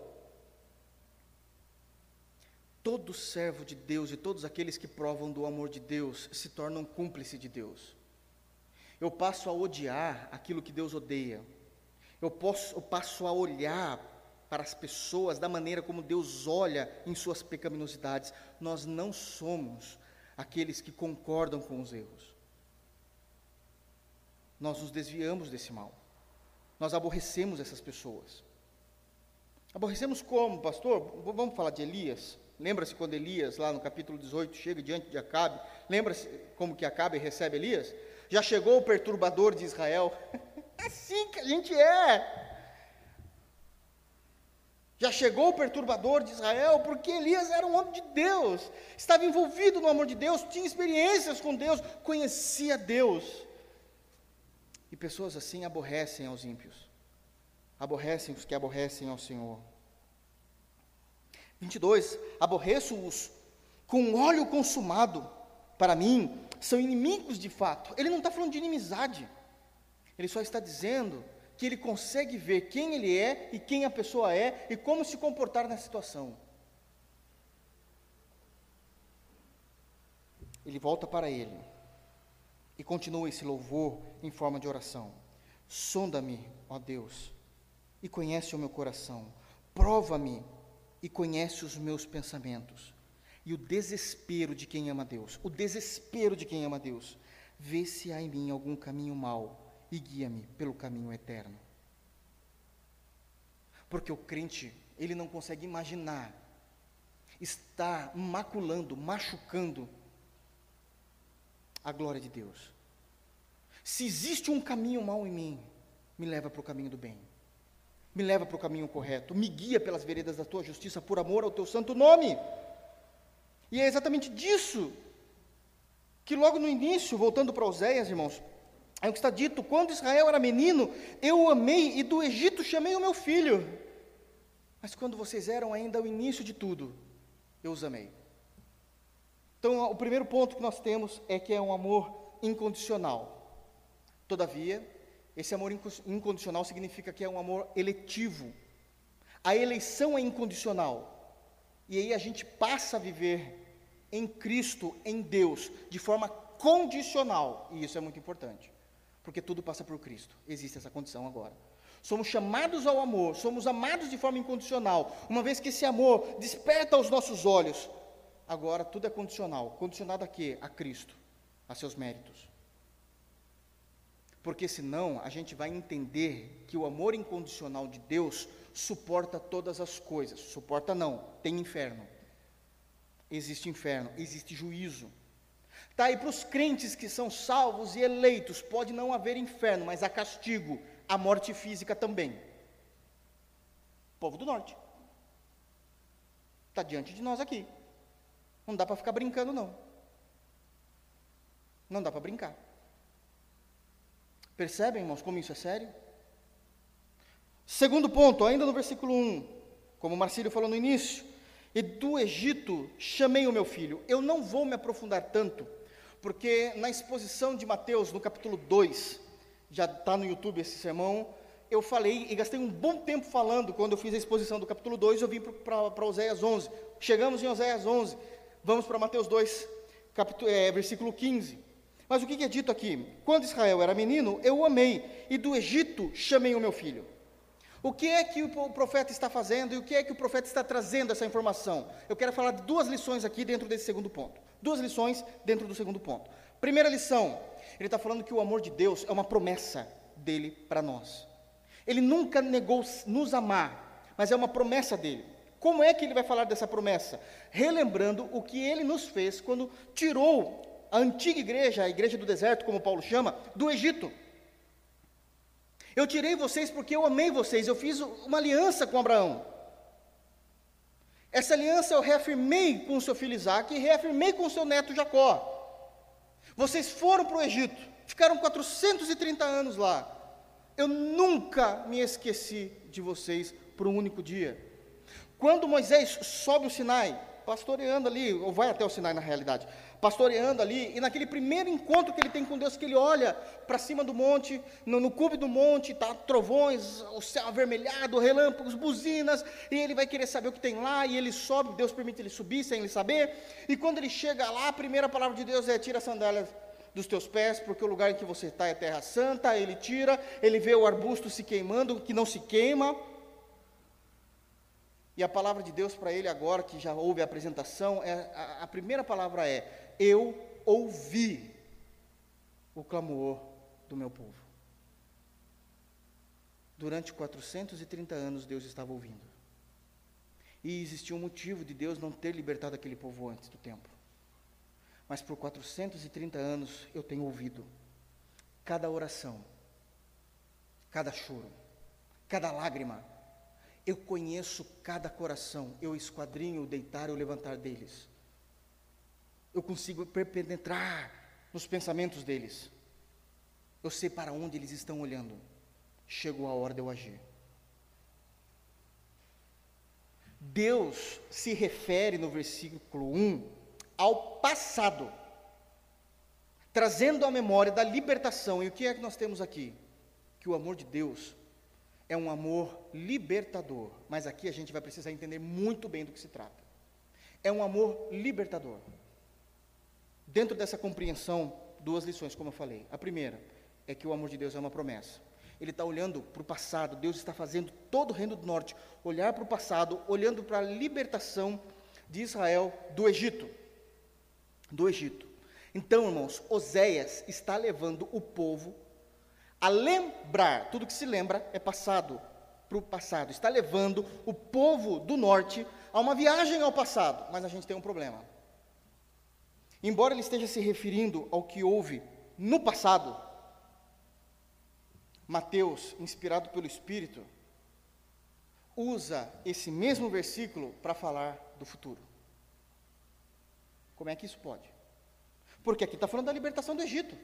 Todo servo de Deus e todos aqueles que provam do amor de Deus se tornam cúmplice de Deus. Eu passo a odiar aquilo que Deus odeia. Eu, posso, eu passo a olhar para as pessoas da maneira como Deus olha em suas pecaminosidades. Nós não somos aqueles que concordam com os erros. Nós nos desviamos desse mal. Nós aborrecemos essas pessoas. Aborrecemos como, pastor? Vamos falar de Elias? Lembra-se quando Elias, lá no capítulo 18, chega diante de Acabe? Lembra-se como que Acabe recebe Elias? Já chegou o perturbador de Israel? *laughs* É assim que a gente é. Já chegou o perturbador de Israel, porque Elias era um homem de Deus, estava envolvido no amor de Deus, tinha experiências com Deus, conhecia Deus. E pessoas assim aborrecem aos ímpios, aborrecem os que aborrecem ao Senhor. 22. Aborreço-os com óleo consumado, para mim, são inimigos de fato. Ele não está falando de inimizade, ele só está dizendo que ele consegue ver quem ele é e quem a pessoa é e como se comportar na situação. Ele volta para ele e continua esse louvor em forma de oração. Sonda-me, ó Deus, e conhece o meu coração. Prova-me e conhece os meus pensamentos e o desespero de quem ama Deus, o desespero de quem ama Deus. Vê se há em mim algum caminho mau e guia-me pelo caminho eterno. Porque o crente, ele não consegue imaginar estar maculando, machucando a glória de Deus. Se existe um caminho mau em mim, me leva para o caminho do bem. Me leva para o caminho correto, me guia pelas veredas da tua justiça por amor ao teu santo nome. E é exatamente disso que logo no início, voltando para Oséias, irmãos, é o que está dito: quando Israel era menino, eu o amei e do Egito chamei o meu filho. Mas quando vocês eram ainda o início de tudo, eu os amei. Então, o primeiro ponto que nós temos é que é um amor incondicional. Todavia, esse amor incondicional significa que é um amor eletivo. A eleição é incondicional. E aí a gente passa a viver em Cristo, em Deus, de forma condicional. E isso é muito importante, porque tudo passa por Cristo. Existe essa condição agora. Somos chamados ao amor, somos amados de forma incondicional. Uma vez que esse amor desperta aos nossos olhos, agora tudo é condicional. Condicionado a quê? A Cristo, a seus méritos. Porque senão a gente vai entender que o amor incondicional de Deus suporta todas as coisas. Suporta não, tem inferno. Existe inferno, existe juízo. Tá, e para os crentes que são salvos e eleitos, pode não haver inferno, mas há castigo, a morte física também. Povo do norte. Está diante de nós aqui. Não dá para ficar brincando, não. Não dá para brincar. Percebem, irmãos, como isso é sério? Segundo ponto, ainda no versículo 1, como o Marcílio falou no início, e do Egito chamei o meu filho. Eu não vou me aprofundar tanto, porque na exposição de Mateus, no capítulo 2, já está no YouTube esse sermão, eu falei e gastei um bom tempo falando, quando eu fiz a exposição do capítulo 2, eu vim para Oséias 11. Chegamos em Oséias 11, vamos para Mateus 2, capítulo, é, versículo 15. Mas o que é dito aqui? Quando Israel era menino, eu o amei, e do Egito chamei o meu filho. O que é que o profeta está fazendo e o que é que o profeta está trazendo essa informação? Eu quero falar de duas lições aqui dentro desse segundo ponto. Duas lições dentro do segundo ponto. Primeira lição, ele está falando que o amor de Deus é uma promessa dele para nós. Ele nunca negou nos amar, mas é uma promessa dele. Como é que ele vai falar dessa promessa? Relembrando o que ele nos fez quando tirou a antiga igreja, a igreja do deserto, como Paulo chama, do Egito. Eu tirei vocês porque eu amei vocês, eu fiz uma aliança com Abraão. Essa aliança eu reafirmei com o seu filho Isaac e reafirmei com o seu neto Jacó. Vocês foram para o Egito, ficaram 430 anos lá. Eu nunca me esqueci de vocês por um único dia. Quando Moisés sobe o Sinai, pastoreando ali, ou vai até o Sinai na realidade, pastoreando ali, e naquele primeiro encontro que ele tem com Deus, que ele olha para cima do monte, no, no cume do monte, tá trovões, o céu avermelhado, relâmpagos, buzinas, e ele vai querer saber o que tem lá, e ele sobe, Deus permite ele subir sem ele saber, e quando ele chega lá, a primeira palavra de Deus é: tira a sandália dos teus pés, porque o lugar em que você está é terra santa, ele tira, ele vê o arbusto se queimando, que não se queima, e a palavra de Deus para ele agora, que já houve a apresentação, é, a, a primeira palavra é: eu ouvi o clamor do meu povo. Durante 430 anos Deus estava ouvindo. E existia um motivo de Deus não ter libertado aquele povo antes do tempo. Mas por 430 anos eu tenho ouvido cada oração, cada choro, cada lágrima. Eu conheço cada coração, eu esquadrinho o deitar e o levantar deles eu consigo penetrar nos pensamentos deles. Eu sei para onde eles estão olhando. Chegou a hora de eu agir. Deus se refere no versículo 1 ao passado, trazendo a memória da libertação. E o que é que nós temos aqui? Que o amor de Deus é um amor libertador. Mas aqui a gente vai precisar entender muito bem do que se trata. É um amor libertador. Dentro dessa compreensão, duas lições, como eu falei. A primeira é que o amor de Deus é uma promessa. Ele está olhando para o passado, Deus está fazendo todo o reino do norte olhar para o passado, olhando para a libertação de Israel do Egito. Do Egito. Então, irmãos, Oséias está levando o povo a lembrar, tudo que se lembra é passado, para o passado. Está levando o povo do norte a uma viagem ao passado. Mas a gente tem um problema. Embora ele esteja se referindo ao que houve no passado, Mateus, inspirado pelo Espírito, usa esse mesmo versículo para falar do futuro. Como é que isso pode? Porque aqui está falando da libertação do Egito.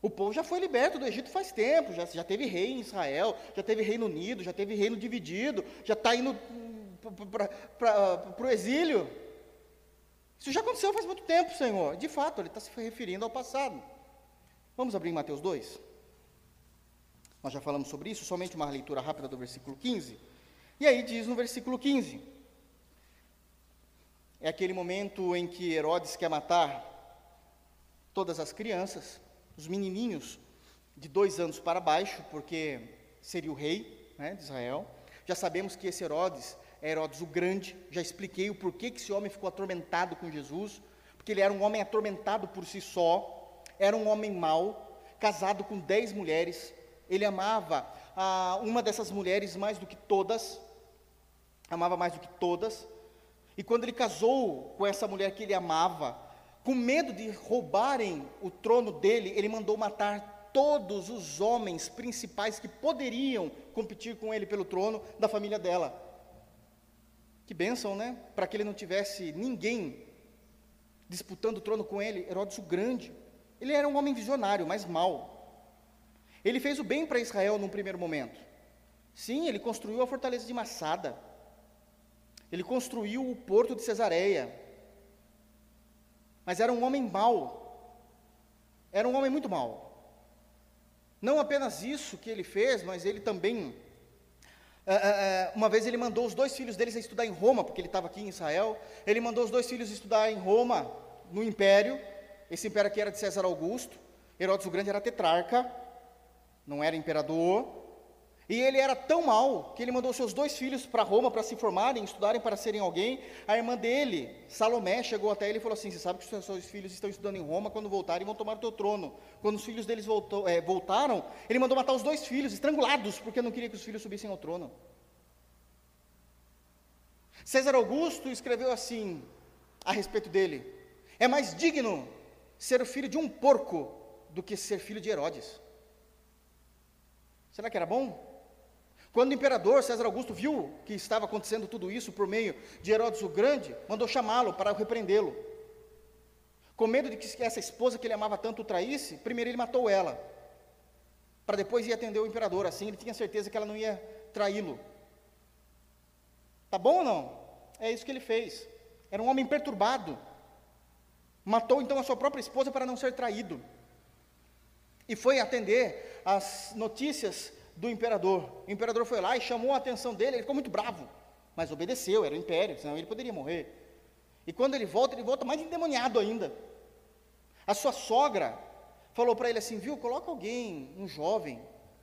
O povo já foi liberto do Egito faz tempo, já, já teve rei em Israel, já teve reino unido, já teve reino dividido, já está indo para o exílio. Isso já aconteceu faz muito tempo, Senhor. De fato, ele está se referindo ao passado. Vamos abrir Mateus 2? Nós já falamos sobre isso, somente uma leitura rápida do versículo 15. E aí diz no versículo 15: É aquele momento em que Herodes quer matar todas as crianças, os menininhos de dois anos para baixo, porque seria o rei né, de Israel. Já sabemos que esse Herodes Herodes o Grande, já expliquei o porquê que esse homem ficou atormentado com Jesus, porque ele era um homem atormentado por si só, era um homem mau, casado com dez mulheres, ele amava ah, uma dessas mulheres mais do que todas, amava mais do que todas, e quando ele casou com essa mulher que ele amava, com medo de roubarem o trono dele, ele mandou matar todos os homens principais que poderiam competir com ele pelo trono da família dela. Que bênção, né? Para que ele não tivesse ninguém disputando o trono com ele, Herodes o Grande. Ele era um homem visionário, mas mau. Ele fez o bem para Israel num primeiro momento. Sim, ele construiu a fortaleza de Massada. Ele construiu o porto de Cesareia. Mas era um homem mau. era um homem muito mau. Não apenas isso que ele fez, mas ele também. É, é, uma vez ele mandou os dois filhos deles a estudar em Roma, porque ele estava aqui em Israel. Ele mandou os dois filhos estudar em Roma, no império. Esse império aqui era de César Augusto. Herodes o Grande era tetrarca, não era imperador. E ele era tão mal que ele mandou seus dois filhos para Roma para se formarem, estudarem para serem alguém. A irmã dele, Salomé, chegou até ele e falou assim: Você sabe que os seus filhos estão estudando em Roma, quando voltarem vão tomar o teu trono. Quando os filhos deles voltou, é, voltaram, ele mandou matar os dois filhos, estrangulados, porque não queria que os filhos subissem ao trono. César Augusto escreveu assim a respeito dele: É mais digno ser o filho de um porco do que ser filho de Herodes. Será que era bom? Quando o imperador César Augusto viu que estava acontecendo tudo isso por meio de Herodes o Grande, mandou chamá-lo para repreendê-lo. Com medo de que essa esposa que ele amava tanto o traísse, primeiro ele matou ela, para depois ir atender o imperador. Assim ele tinha certeza que ela não ia traí-lo. Tá bom ou não? É isso que ele fez. Era um homem perturbado. Matou então a sua própria esposa para não ser traído. E foi atender as notícias do imperador. O imperador foi lá e chamou a atenção dele, ele ficou muito bravo, mas obedeceu, era o império, senão ele poderia morrer. E quando ele volta, ele volta mais endemoniado ainda. A sua sogra falou para ele assim: viu, coloca alguém, um jovem,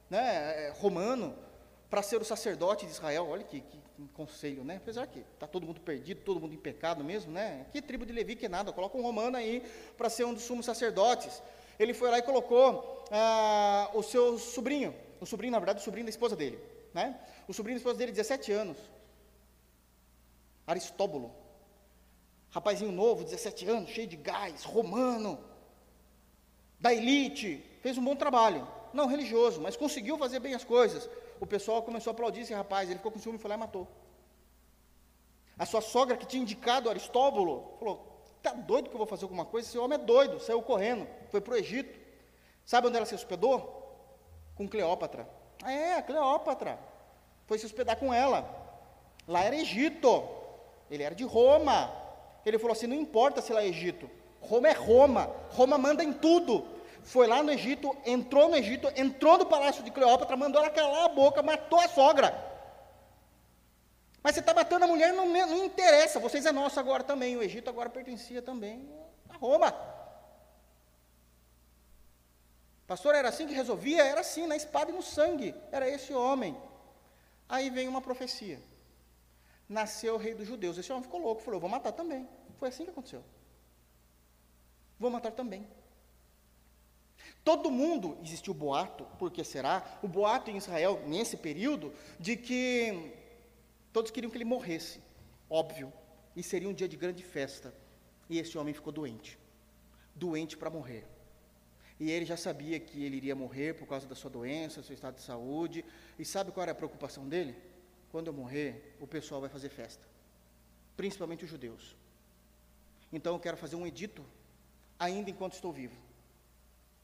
né, é, romano, para ser o sacerdote de Israel. Olha que, que, que conselho, né? Apesar que está todo mundo perdido, todo mundo em pecado mesmo, né? Que tribo de Levi que nada, coloca um romano aí para ser um dos sumos sacerdotes. Ele foi lá e colocou ah, o seu sobrinho, o sobrinho, na verdade, o sobrinho da esposa dele, né? O sobrinho da esposa dele, 17 anos, Aristóbulo, rapazinho novo, 17 anos, cheio de gás, romano, da elite, fez um bom trabalho, não religioso, mas conseguiu fazer bem as coisas. O pessoal começou a aplaudir esse rapaz, ele ficou com ciúme, foi lá e matou. A sua sogra que tinha indicado Aristóbulo, falou, tá doido que eu vou fazer alguma coisa? Esse homem é doido, saiu correndo, foi para o Egito. Sabe onde ela se hospedou? Com Cleópatra. É, Cleópatra. Foi se hospedar com ela. Lá era Egito. Ele era de Roma. Ele falou assim: não importa se lá é Egito. Roma é Roma. Roma manda em tudo. Foi lá no Egito, entrou no Egito, entrou no palácio de Cleópatra, mandou ela calar a boca, matou a sogra. Mas você está matando a mulher, não, não interessa, vocês é nosso agora também. O Egito agora pertencia também a Roma. Pastor, era assim que resolvia? Era assim, na espada e no sangue. Era esse homem. Aí vem uma profecia. Nasceu o rei dos judeus. Esse homem ficou louco, falou: vou matar também. Foi assim que aconteceu. Vou matar também. Todo mundo, existiu o boato, por que será? O boato em Israel, nesse período, de que todos queriam que ele morresse, óbvio, e seria um dia de grande festa. E esse homem ficou doente doente para morrer. E ele já sabia que ele iria morrer por causa da sua doença, do seu estado de saúde. E sabe qual era a preocupação dele? Quando eu morrer, o pessoal vai fazer festa, principalmente os judeus. Então eu quero fazer um edito, ainda enquanto estou vivo.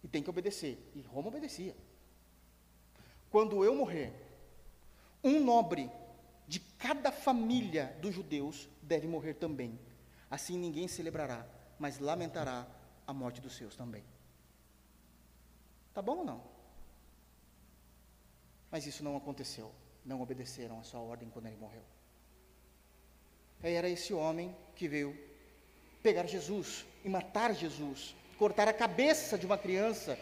E tem que obedecer. E Roma obedecia. Quando eu morrer, um nobre de cada família dos judeus deve morrer também. Assim ninguém celebrará, mas lamentará a morte dos seus também. Tá bom ou não? Mas isso não aconteceu. Não obedeceram a sua ordem quando ele morreu. Aí era esse homem que veio pegar Jesus e matar Jesus, cortar a cabeça de uma criança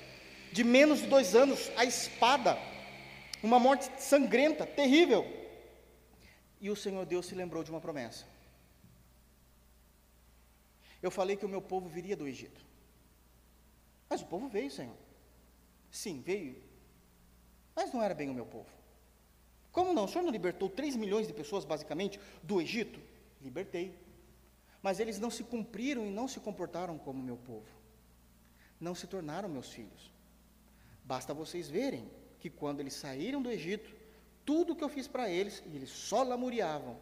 de menos de dois anos, a espada, uma morte sangrenta, terrível. E o Senhor Deus se lembrou de uma promessa. Eu falei que o meu povo viria do Egito. Mas o povo veio, Senhor. Sim, veio. Mas não era bem o meu povo. Como não? O Senhor não libertou 3 milhões de pessoas, basicamente, do Egito? Libertei. Mas eles não se cumpriram e não se comportaram como meu povo. Não se tornaram meus filhos. Basta vocês verem que quando eles saíram do Egito, tudo que eu fiz para eles, e eles só lamuriavam,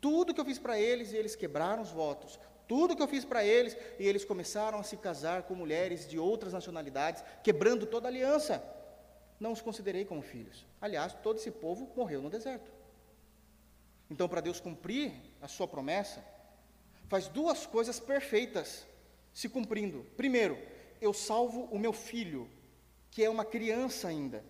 tudo que eu fiz para eles, e eles quebraram os votos, tudo que eu fiz para eles, e eles começaram a se casar com mulheres de outras nacionalidades, quebrando toda a aliança. Não os considerei como filhos. Aliás, todo esse povo morreu no deserto. Então, para Deus cumprir a sua promessa, faz duas coisas perfeitas se cumprindo. Primeiro, eu salvo o meu filho, que é uma criança ainda.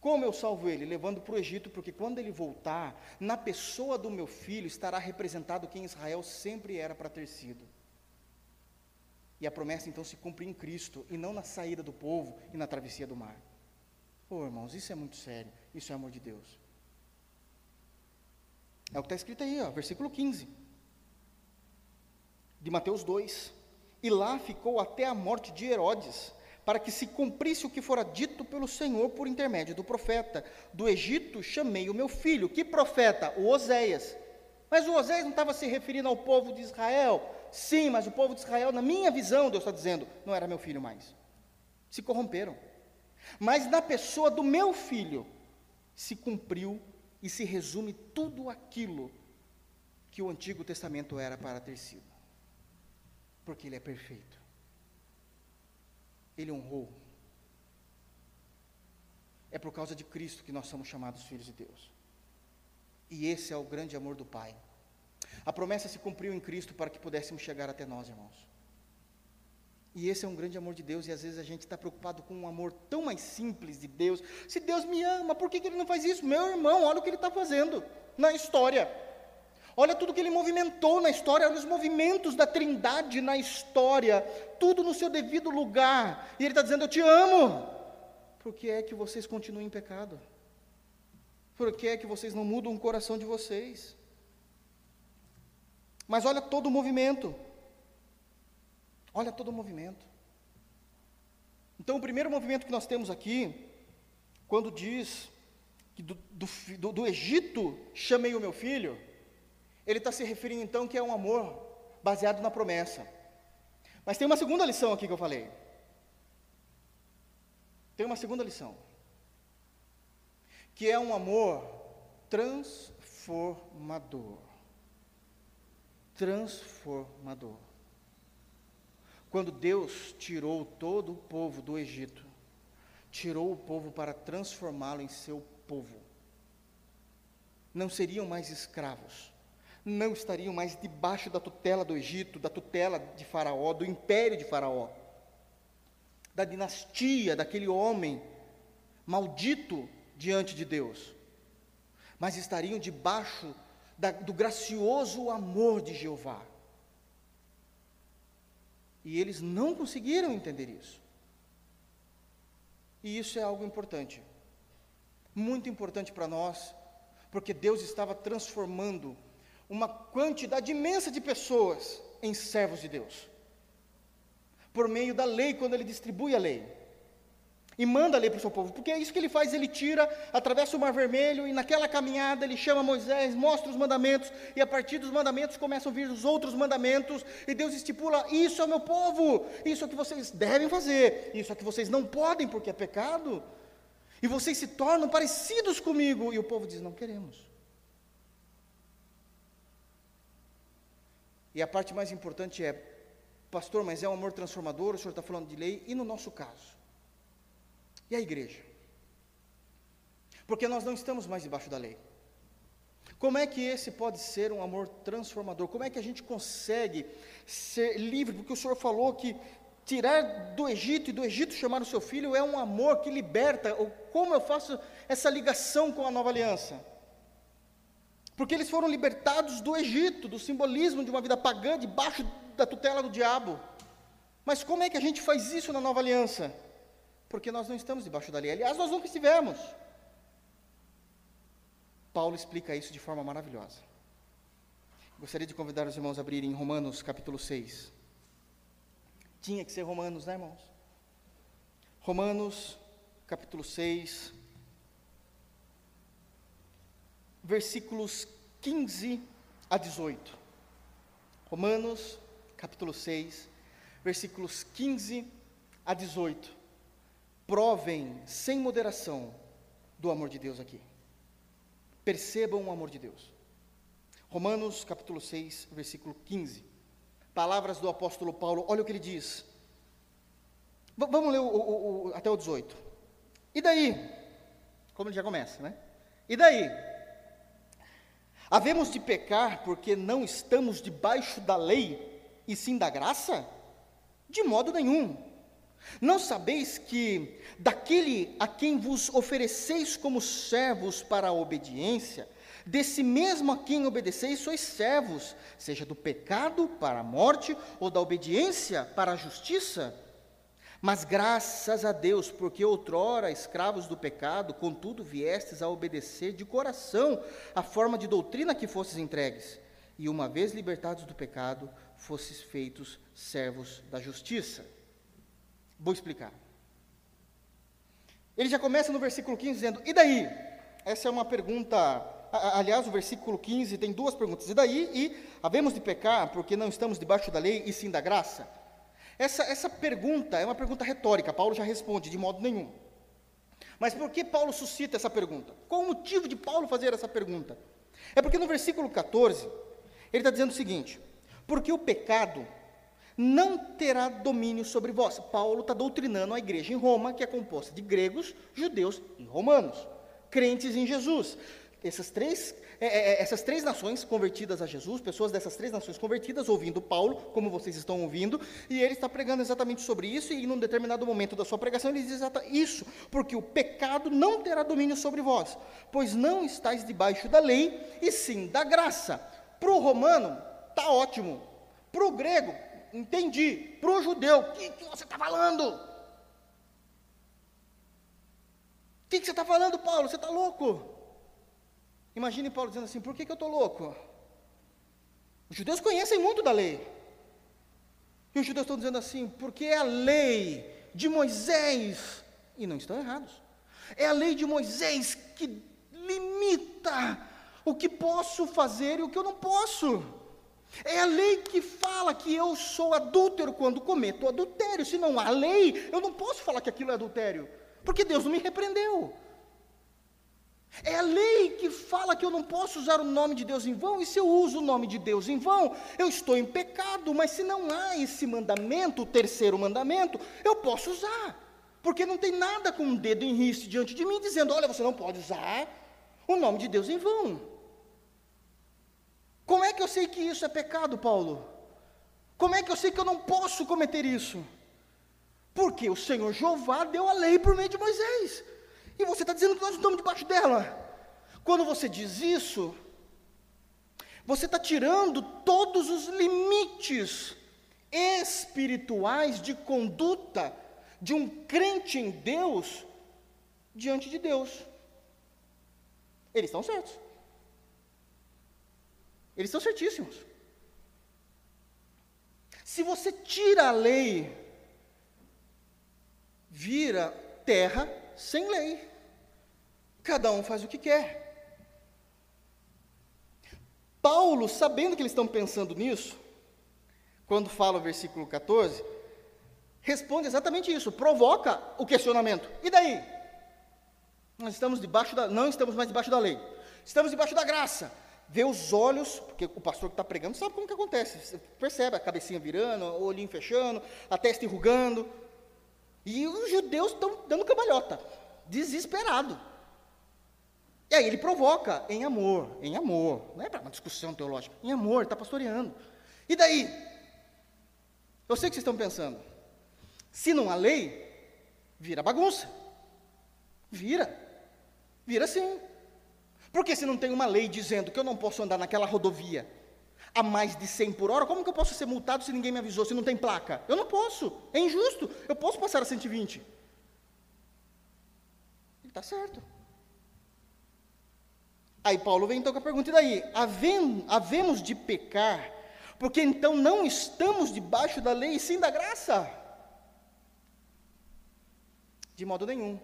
Como eu salvo ele? Levando para o Egito, porque quando ele voltar, na pessoa do meu filho estará representado quem Israel sempre era para ter sido. E a promessa então se cumpre em Cristo, e não na saída do povo e na travessia do mar. Oh, irmãos, isso é muito sério, isso é amor de Deus. É o que está escrito aí, ó, versículo 15, de Mateus 2. E lá ficou até a morte de Herodes, para que se cumprisse o que fora dito pelo Senhor por intermédio do profeta. Do Egito chamei o meu filho. Que profeta? O Oséias. Mas o Oséias não estava se referindo ao povo de Israel. Sim, mas o povo de Israel, na minha visão, Deus está dizendo, não era meu filho mais. Se corromperam. Mas na pessoa do meu filho se cumpriu e se resume tudo aquilo que o Antigo Testamento era para ter sido. Porque ele é perfeito ele honrou. É por causa de Cristo que nós somos chamados filhos de Deus. E esse é o grande amor do Pai. A promessa se cumpriu em Cristo para que pudéssemos chegar até nós, irmãos. E esse é um grande amor de Deus, e às vezes a gente está preocupado com um amor tão mais simples de Deus. Se Deus me ama, por que, que Ele não faz isso? Meu irmão, olha o que Ele está fazendo na história. Olha tudo que ele movimentou na história, olha os movimentos da Trindade na história, tudo no seu devido lugar. E ele está dizendo: Eu te amo. Por que é que vocês continuam em pecado? Por que é que vocês não mudam o coração de vocês? Mas olha todo o movimento. Olha todo o movimento. Então, o primeiro movimento que nós temos aqui, quando diz que do, do, do Egito chamei o meu filho, ele está se referindo então que é um amor baseado na promessa. Mas tem uma segunda lição aqui que eu falei. Tem uma segunda lição. Que é um amor transformador. Transformador. Quando Deus tirou todo o povo do Egito, tirou o povo para transformá-lo em seu povo. Não seriam mais escravos, não estariam mais debaixo da tutela do Egito, da tutela de Faraó, do império de Faraó, da dinastia daquele homem maldito diante de Deus, mas estariam debaixo da, do gracioso amor de Jeová. E eles não conseguiram entender isso. E isso é algo importante, muito importante para nós, porque Deus estava transformando uma quantidade imensa de pessoas em servos de Deus. Por meio da lei, quando ele distribui a lei. E manda a lei para o seu povo, porque é isso que ele faz, ele tira, atravessa o mar vermelho, e naquela caminhada ele chama Moisés, mostra os mandamentos, e a partir dos mandamentos começam a vir os outros mandamentos, e Deus estipula: Isso é o meu povo, isso é o que vocês devem fazer, isso é o que vocês não podem, porque é pecado, e vocês se tornam parecidos comigo, e o povo diz: Não queremos. E a parte mais importante é, pastor, mas é um amor transformador, o senhor está falando de lei, e no nosso caso? E a igreja? Porque nós não estamos mais debaixo da lei. Como é que esse pode ser um amor transformador? Como é que a gente consegue ser livre? Porque o Senhor falou que tirar do Egito e do Egito chamar o seu filho é um amor que liberta. Como eu faço essa ligação com a nova aliança? Porque eles foram libertados do Egito, do simbolismo de uma vida pagã, debaixo da tutela do diabo. Mas como é que a gente faz isso na nova aliança? Porque nós não estamos debaixo da lei. Aliás, nós nunca estivemos. Paulo explica isso de forma maravilhosa. Gostaria de convidar os irmãos a abrirem Romanos capítulo 6. Tinha que ser Romanos, né, irmãos? Romanos capítulo 6, versículos 15 a 18. Romanos, capítulo 6, versículos 15 a 18. Provem sem moderação do amor de Deus aqui. Percebam o amor de Deus. Romanos, capítulo 6, versículo 15. Palavras do apóstolo Paulo, olha o que ele diz. V vamos ler o, o, o, até o 18. E daí? Como ele já começa, né? E daí? Havemos de pecar porque não estamos debaixo da lei e sim da graça? De modo nenhum. Não sabeis que daquele a quem vos ofereceis como servos para a obediência, desse mesmo a quem obedeceis sois servos, seja do pecado para a morte ou da obediência para a justiça? Mas graças a Deus, porque outrora escravos do pecado, contudo viestes a obedecer de coração a forma de doutrina que fostes entregues, e uma vez libertados do pecado, fostes feitos servos da justiça. Vou explicar. Ele já começa no versículo 15 dizendo: E daí? Essa é uma pergunta. Aliás, o versículo 15 tem duas perguntas. E daí? E havemos de pecar porque não estamos debaixo da lei e sim da graça? Essa, essa pergunta é uma pergunta retórica. Paulo já responde de modo nenhum. Mas por que Paulo suscita essa pergunta? Qual o motivo de Paulo fazer essa pergunta? É porque no versículo 14, ele está dizendo o seguinte: Porque o pecado não terá domínio sobre vós. Paulo está doutrinando a igreja em Roma, que é composta de gregos, judeus e romanos, crentes em Jesus. Essas três, é, é, é, essas três nações convertidas a Jesus, pessoas dessas três nações convertidas, ouvindo Paulo, como vocês estão ouvindo, e ele está pregando exatamente sobre isso, e num determinado momento da sua pregação ele diz exatamente isso, porque o pecado não terá domínio sobre vós, pois não estáis debaixo da lei, e sim da graça. Para o romano, está ótimo. Para o grego, entendi. Para o judeu, o que, que, você está falando? O que, que, você está falando, Paulo? Você está louco? Imagine Paulo dizendo assim: por que, que eu estou louco? Os judeus conhecem muito da lei. E os judeus estão dizendo assim: porque é a lei de Moisés. E não estão errados. É a lei de Moisés que limita o que posso fazer e o que eu não posso. É a lei que fala que eu sou adúltero quando cometo adultério. Se não há lei, eu não posso falar que aquilo é adultério, porque Deus não me repreendeu. É a lei que fala que eu não posso usar o nome de Deus em vão, e se eu uso o nome de Deus em vão, eu estou em pecado, mas se não há esse mandamento, o terceiro mandamento, eu posso usar, porque não tem nada com um dedo em riste diante de mim dizendo: olha, você não pode usar o nome de Deus em vão. Como é que eu sei que isso é pecado, Paulo? Como é que eu sei que eu não posso cometer isso? Porque o Senhor Jeová deu a lei por meio de Moisés. E você está dizendo que nós estamos debaixo dela. Quando você diz isso, você está tirando todos os limites espirituais de conduta de um crente em Deus diante de Deus. Eles estão certos. Eles estão certíssimos. Se você tira a lei, vira terra sem lei. Cada um faz o que quer. Paulo, sabendo que eles estão pensando nisso, quando fala o versículo 14, responde exatamente isso, provoca o questionamento. E daí? Nós estamos debaixo da, não estamos mais debaixo da lei. Estamos debaixo da graça vê os olhos, porque o pastor que está pregando sabe como que acontece. Você percebe a cabecinha virando, o olhinho fechando, a testa enrugando. E os judeus estão dando cambalhota, desesperado. E aí ele provoca em amor, em amor, não é para uma discussão teológica, em amor, está pastoreando. E daí? Eu sei o que vocês estão pensando. Se não há lei, vira bagunça. Vira. Vira sim. Porque se não tem uma lei dizendo que eu não posso andar naquela rodovia a mais de 100 por hora, como que eu posso ser multado se ninguém me avisou, se não tem placa? Eu não posso, é injusto, eu posso passar a 120. Ele está certo. Aí Paulo vem então com a pergunta, e daí? Havemos, havemos de pecar, porque então não estamos debaixo da lei, e sim da graça? De modo nenhum.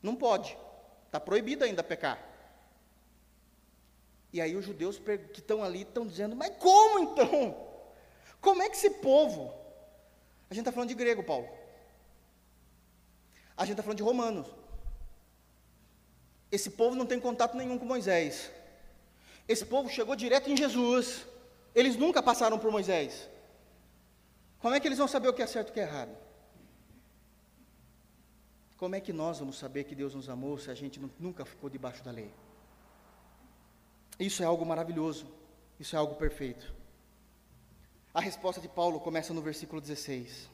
Não pode. Está proibido ainda pecar. E aí os judeus que estão ali estão dizendo, mas como então? Como é que esse povo? A gente está falando de grego, Paulo. A gente está falando de romanos. Esse povo não tem contato nenhum com Moisés. Esse povo chegou direto em Jesus. Eles nunca passaram por Moisés. Como é que eles vão saber o que é certo e o que é errado? Como é que nós vamos saber que Deus nos amou se a gente nunca ficou debaixo da lei? Isso é algo maravilhoso, isso é algo perfeito. A resposta de Paulo começa no versículo 16.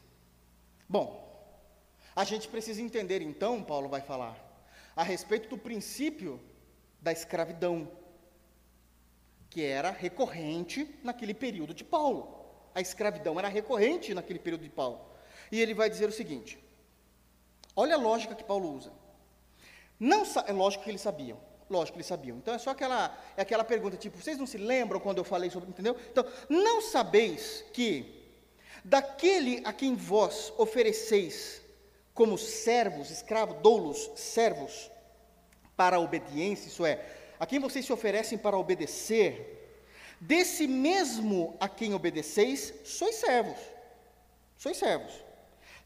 Bom, a gente precisa entender então, Paulo vai falar, a respeito do princípio da escravidão, que era recorrente naquele período de Paulo. A escravidão era recorrente naquele período de Paulo. E ele vai dizer o seguinte: olha a lógica que Paulo usa. Não é lógico que eles sabiam. Lógico que eles sabiam. Então é só aquela, é aquela pergunta, tipo, vocês não se lembram quando eu falei sobre, entendeu? Então, não sabeis que daquele a quem vós ofereceis como servos, escravos, doulos, servos, para a obediência, isso é, a quem vocês se oferecem para obedecer, desse mesmo a quem obedeceis, sois servos. Sois servos.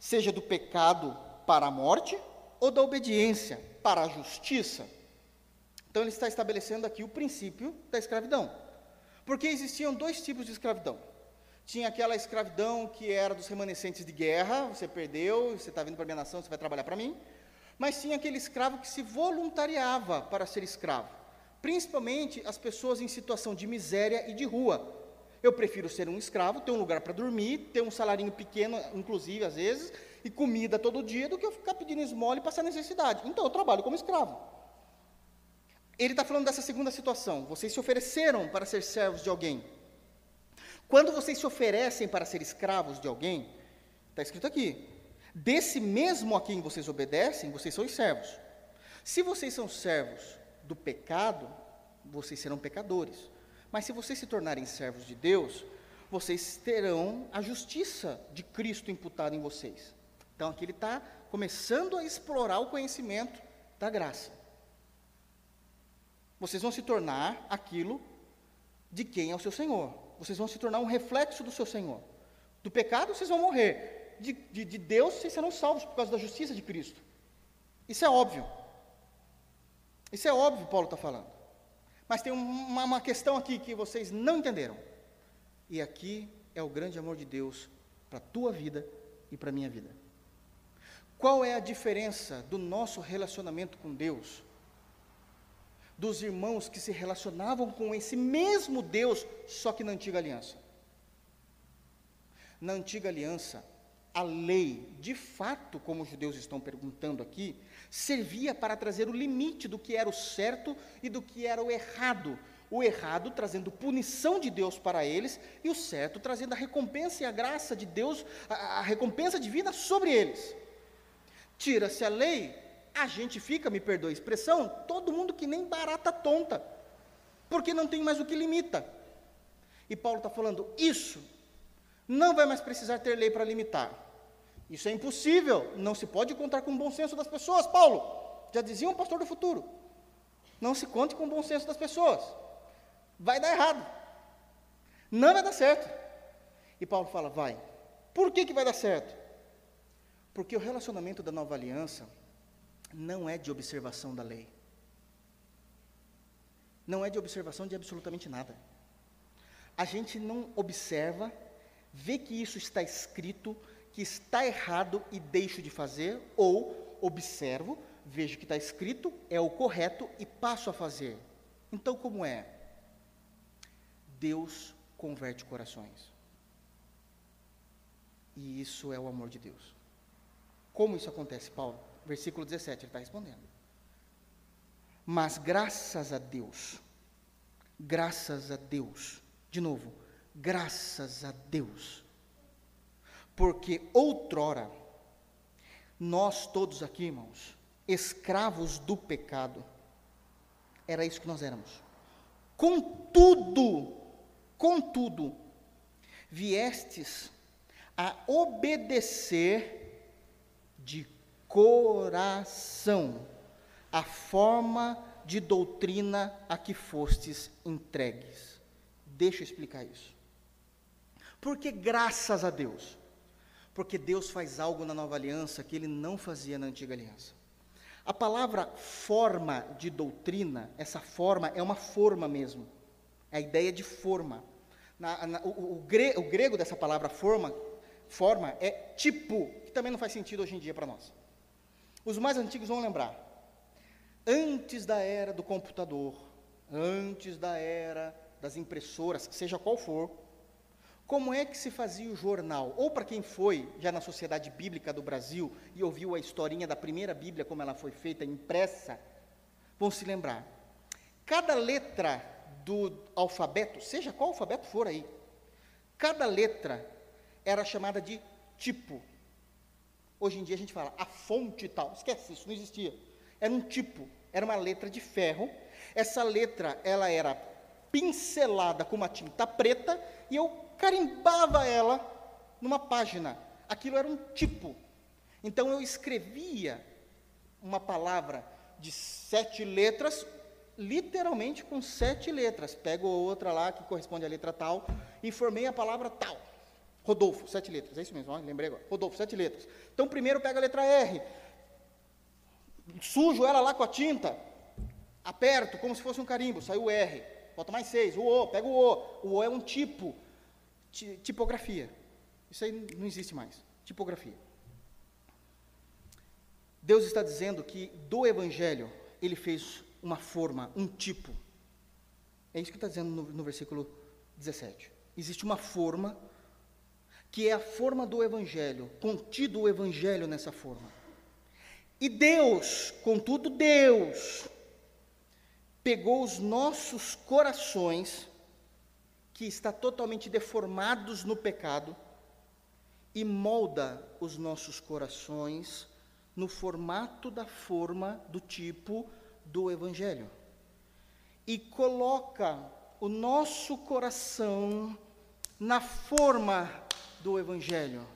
Seja do pecado para a morte ou da obediência para a justiça. Então ele está estabelecendo aqui o princípio da escravidão. Porque existiam dois tipos de escravidão. Tinha aquela escravidão que era dos remanescentes de guerra, você perdeu, você está vindo para a minha nação, você vai trabalhar para mim. Mas tinha aquele escravo que se voluntariava para ser escravo. Principalmente as pessoas em situação de miséria e de rua. Eu prefiro ser um escravo, ter um lugar para dormir, ter um salarinho pequeno, inclusive às vezes, e comida todo dia, do que eu ficar pedindo esmola e passar necessidade. Então eu trabalho como escravo. Ele está falando dessa segunda situação. Vocês se ofereceram para ser servos de alguém. Quando vocês se oferecem para ser escravos de alguém, está escrito aqui: desse mesmo a quem vocês obedecem, vocês são servos. Se vocês são servos do pecado, vocês serão pecadores. Mas se vocês se tornarem servos de Deus, vocês terão a justiça de Cristo imputada em vocês. Então aqui ele está começando a explorar o conhecimento da graça. Vocês vão se tornar aquilo de quem é o seu Senhor. Vocês vão se tornar um reflexo do seu Senhor. Do pecado vocês vão morrer. De, de, de Deus vocês serão salvos por causa da justiça de Cristo. Isso é óbvio. Isso é óbvio, Paulo está falando. Mas tem uma, uma questão aqui que vocês não entenderam. E aqui é o grande amor de Deus para a tua vida e para a minha vida. Qual é a diferença do nosso relacionamento com Deus dos irmãos que se relacionavam com esse mesmo Deus, só que na antiga aliança. Na antiga aliança, a lei, de fato, como os judeus estão perguntando aqui, servia para trazer o limite do que era o certo e do que era o errado. O errado trazendo punição de Deus para eles, e o certo trazendo a recompensa e a graça de Deus, a, a recompensa divina sobre eles. Tira-se a lei, a gente fica, me perdoe a expressão, todo mundo que nem barata tonta, porque não tem mais o que limita. E Paulo está falando, isso não vai mais precisar ter lei para limitar. Isso é impossível, não se pode contar com o bom senso das pessoas, Paulo. Já dizia um pastor do futuro. Não se conte com o bom senso das pessoas. Vai dar errado. Não vai dar certo. E Paulo fala, vai. Por que, que vai dar certo? Porque o relacionamento da nova aliança não é de observação da lei. Não é de observação de absolutamente nada. A gente não observa, vê que isso está escrito, que está errado e deixo de fazer, ou observo, vejo que está escrito, é o correto e passo a fazer. Então, como é? Deus converte corações. E isso é o amor de Deus. Como isso acontece, Paulo? Versículo 17, ele está respondendo. Mas graças a Deus, graças a Deus, de novo, graças a Deus, porque outrora, nós todos aqui, irmãos, escravos do pecado, era isso que nós éramos. Contudo, contudo, viestes a obedecer de coração a forma de doutrina a que fostes entregues. Deixa eu explicar isso. Porque graças a Deus. Porque Deus faz algo na nova aliança que ele não fazia na antiga aliança. A palavra forma de doutrina, essa forma é uma forma mesmo. É a ideia de forma. Na, na, o, o, gre, o, grego dessa palavra forma, forma é tipo, que também não faz sentido hoje em dia para nós. Os mais antigos vão lembrar. Antes da era do computador, antes da era das impressoras, seja qual for, Como é que se fazia o jornal? Ou para quem foi já na Sociedade Bíblica do Brasil e ouviu a historinha da primeira Bíblia, como ela foi feita, impressa, vão se lembrar. Cada letra do alfabeto, seja qual alfabeto for aí, cada letra era chamada de tipo. Hoje em dia a gente fala a fonte tal. Esquece, isso não existia. Era um tipo, era uma letra de ferro. Essa letra, ela era pincelada com uma tinta preta e eu carimbava ela numa página. Aquilo era um tipo. Então eu escrevia uma palavra de sete letras, literalmente com sete letras. Pego outra lá que corresponde à letra tal e formei a palavra tal. Rodolfo, sete letras, é isso mesmo, ó, lembrei agora. Rodolfo, sete letras. Então primeiro pego a letra R, sujo ela lá com a tinta, aperto como se fosse um carimbo, saiu o R, falta mais seis, o O, pego o O. O O é um tipo, tipografia. Isso aí não existe mais. Tipografia. Deus está dizendo que do Evangelho ele fez uma forma, um tipo. É isso que está dizendo no, no versículo 17. Existe uma forma que é a forma do Evangelho, contido o Evangelho nessa forma. E Deus, contudo, Deus, pegou os nossos corações que está totalmente deformados no pecado e molda os nossos corações no formato da forma do tipo do evangelho. E coloca o nosso coração na forma do evangelho.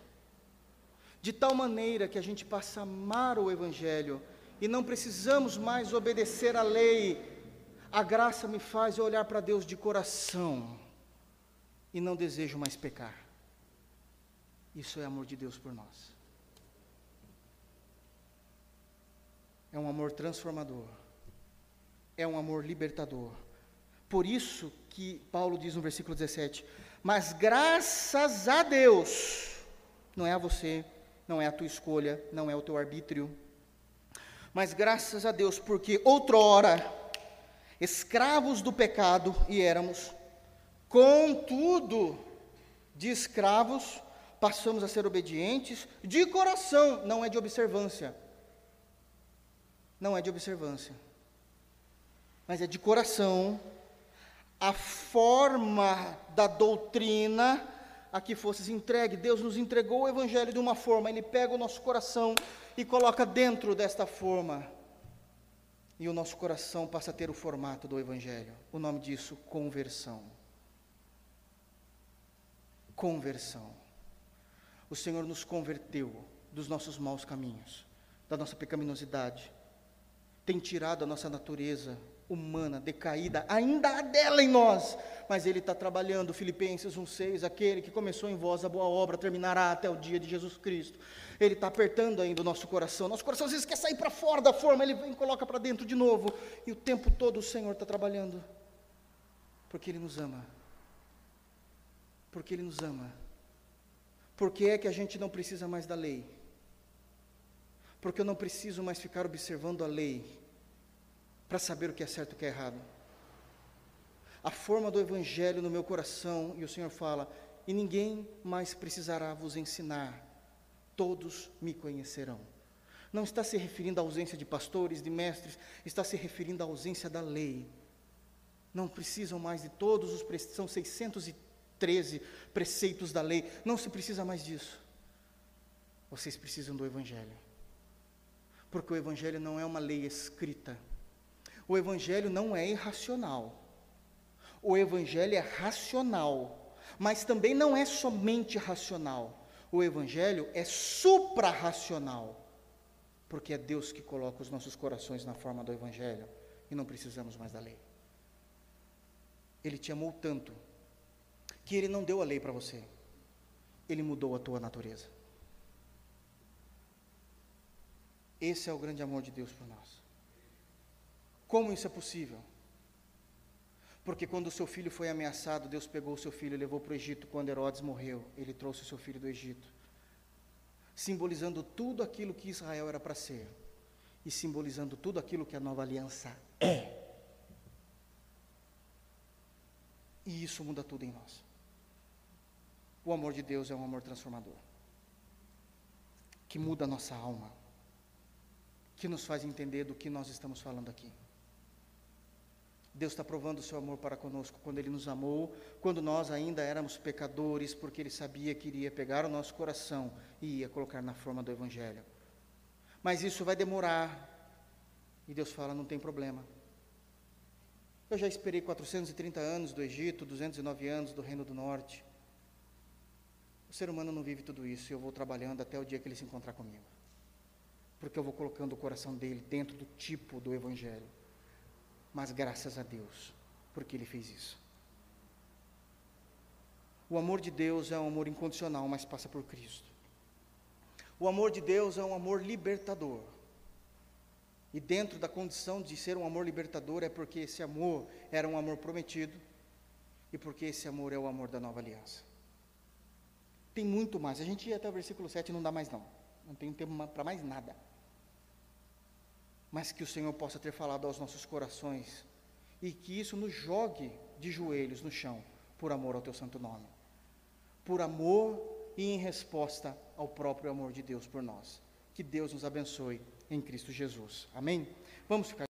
De tal maneira que a gente passa a amar o evangelho e não precisamos mais obedecer à lei. A graça me faz olhar para Deus de coração e não desejo mais pecar. Isso é amor de Deus por nós. É um amor transformador. É um amor libertador. Por isso que Paulo diz no versículo 17: Mas graças a Deus, não é a você, não é a tua escolha, não é o teu arbítrio, mas graças a Deus, porque outrora, escravos do pecado e éramos, Contudo, de escravos, passamos a ser obedientes de coração, não é de observância. Não é de observância. Mas é de coração. A forma da doutrina a que fosses entregue. Deus nos entregou o Evangelho de uma forma, Ele pega o nosso coração e coloca dentro desta forma. E o nosso coração passa a ter o formato do Evangelho. O nome disso, conversão conversão. O Senhor nos converteu dos nossos maus caminhos, da nossa pecaminosidade, tem tirado a nossa natureza humana, decaída, ainda há dela em nós, mas Ele está trabalhando, Filipenses 1,6, aquele que começou em vós a boa obra, terminará até o dia de Jesus Cristo. Ele está apertando ainda o nosso coração, nosso coração às vezes quer sair para fora da forma, Ele vem e coloca para dentro de novo, e o tempo todo o Senhor está trabalhando, porque Ele nos ama. Porque Ele nos ama. Por que é que a gente não precisa mais da lei? Porque eu não preciso mais ficar observando a lei para saber o que é certo e o que é errado. A forma do Evangelho no meu coração, e o Senhor fala: e ninguém mais precisará vos ensinar, todos me conhecerão. Não está se referindo à ausência de pastores, de mestres, está se referindo à ausência da lei. Não precisam mais de todos os, são 630 13 preceitos da lei. Não se precisa mais disso. Vocês precisam do Evangelho. Porque o Evangelho não é uma lei escrita. O Evangelho não é irracional. O Evangelho é racional. Mas também não é somente racional. O Evangelho é suprarracional. Porque é Deus que coloca os nossos corações na forma do Evangelho. E não precisamos mais da lei. Ele te amou tanto que Ele não deu a lei para você, Ele mudou a tua natureza. Esse é o grande amor de Deus por nós. Como isso é possível? Porque quando o seu filho foi ameaçado, Deus pegou o seu filho e levou para o Egito. Quando Herodes morreu, ele trouxe o seu filho do Egito, simbolizando tudo aquilo que Israel era para ser e simbolizando tudo aquilo que a nova aliança é. E isso muda tudo em nós. O amor de Deus é um amor transformador, que muda a nossa alma, que nos faz entender do que nós estamos falando aqui. Deus está provando o seu amor para conosco quando Ele nos amou, quando nós ainda éramos pecadores, porque Ele sabia que iria pegar o nosso coração e ia colocar na forma do Evangelho. Mas isso vai demorar, e Deus fala: não tem problema. Eu já esperei 430 anos do Egito, 209 anos do Reino do Norte. O ser humano não vive tudo isso, e eu vou trabalhando até o dia que ele se encontrar comigo. Porque eu vou colocando o coração dele dentro do tipo do Evangelho mas graças a Deus, porque Ele fez isso. O amor de Deus é um amor incondicional, mas passa por Cristo. O amor de Deus é um amor libertador. E dentro da condição de ser um amor libertador é porque esse amor era um amor prometido e porque esse amor é o amor da nova aliança. Tem muito mais. A gente ia até o versículo 7 não dá mais não. Não tem tempo para mais nada mas que o Senhor possa ter falado aos nossos corações e que isso nos jogue de joelhos no chão, por amor ao teu santo nome. Por amor e em resposta ao próprio amor de Deus por nós. Que Deus nos abençoe em Cristo Jesus. Amém? Vamos ficar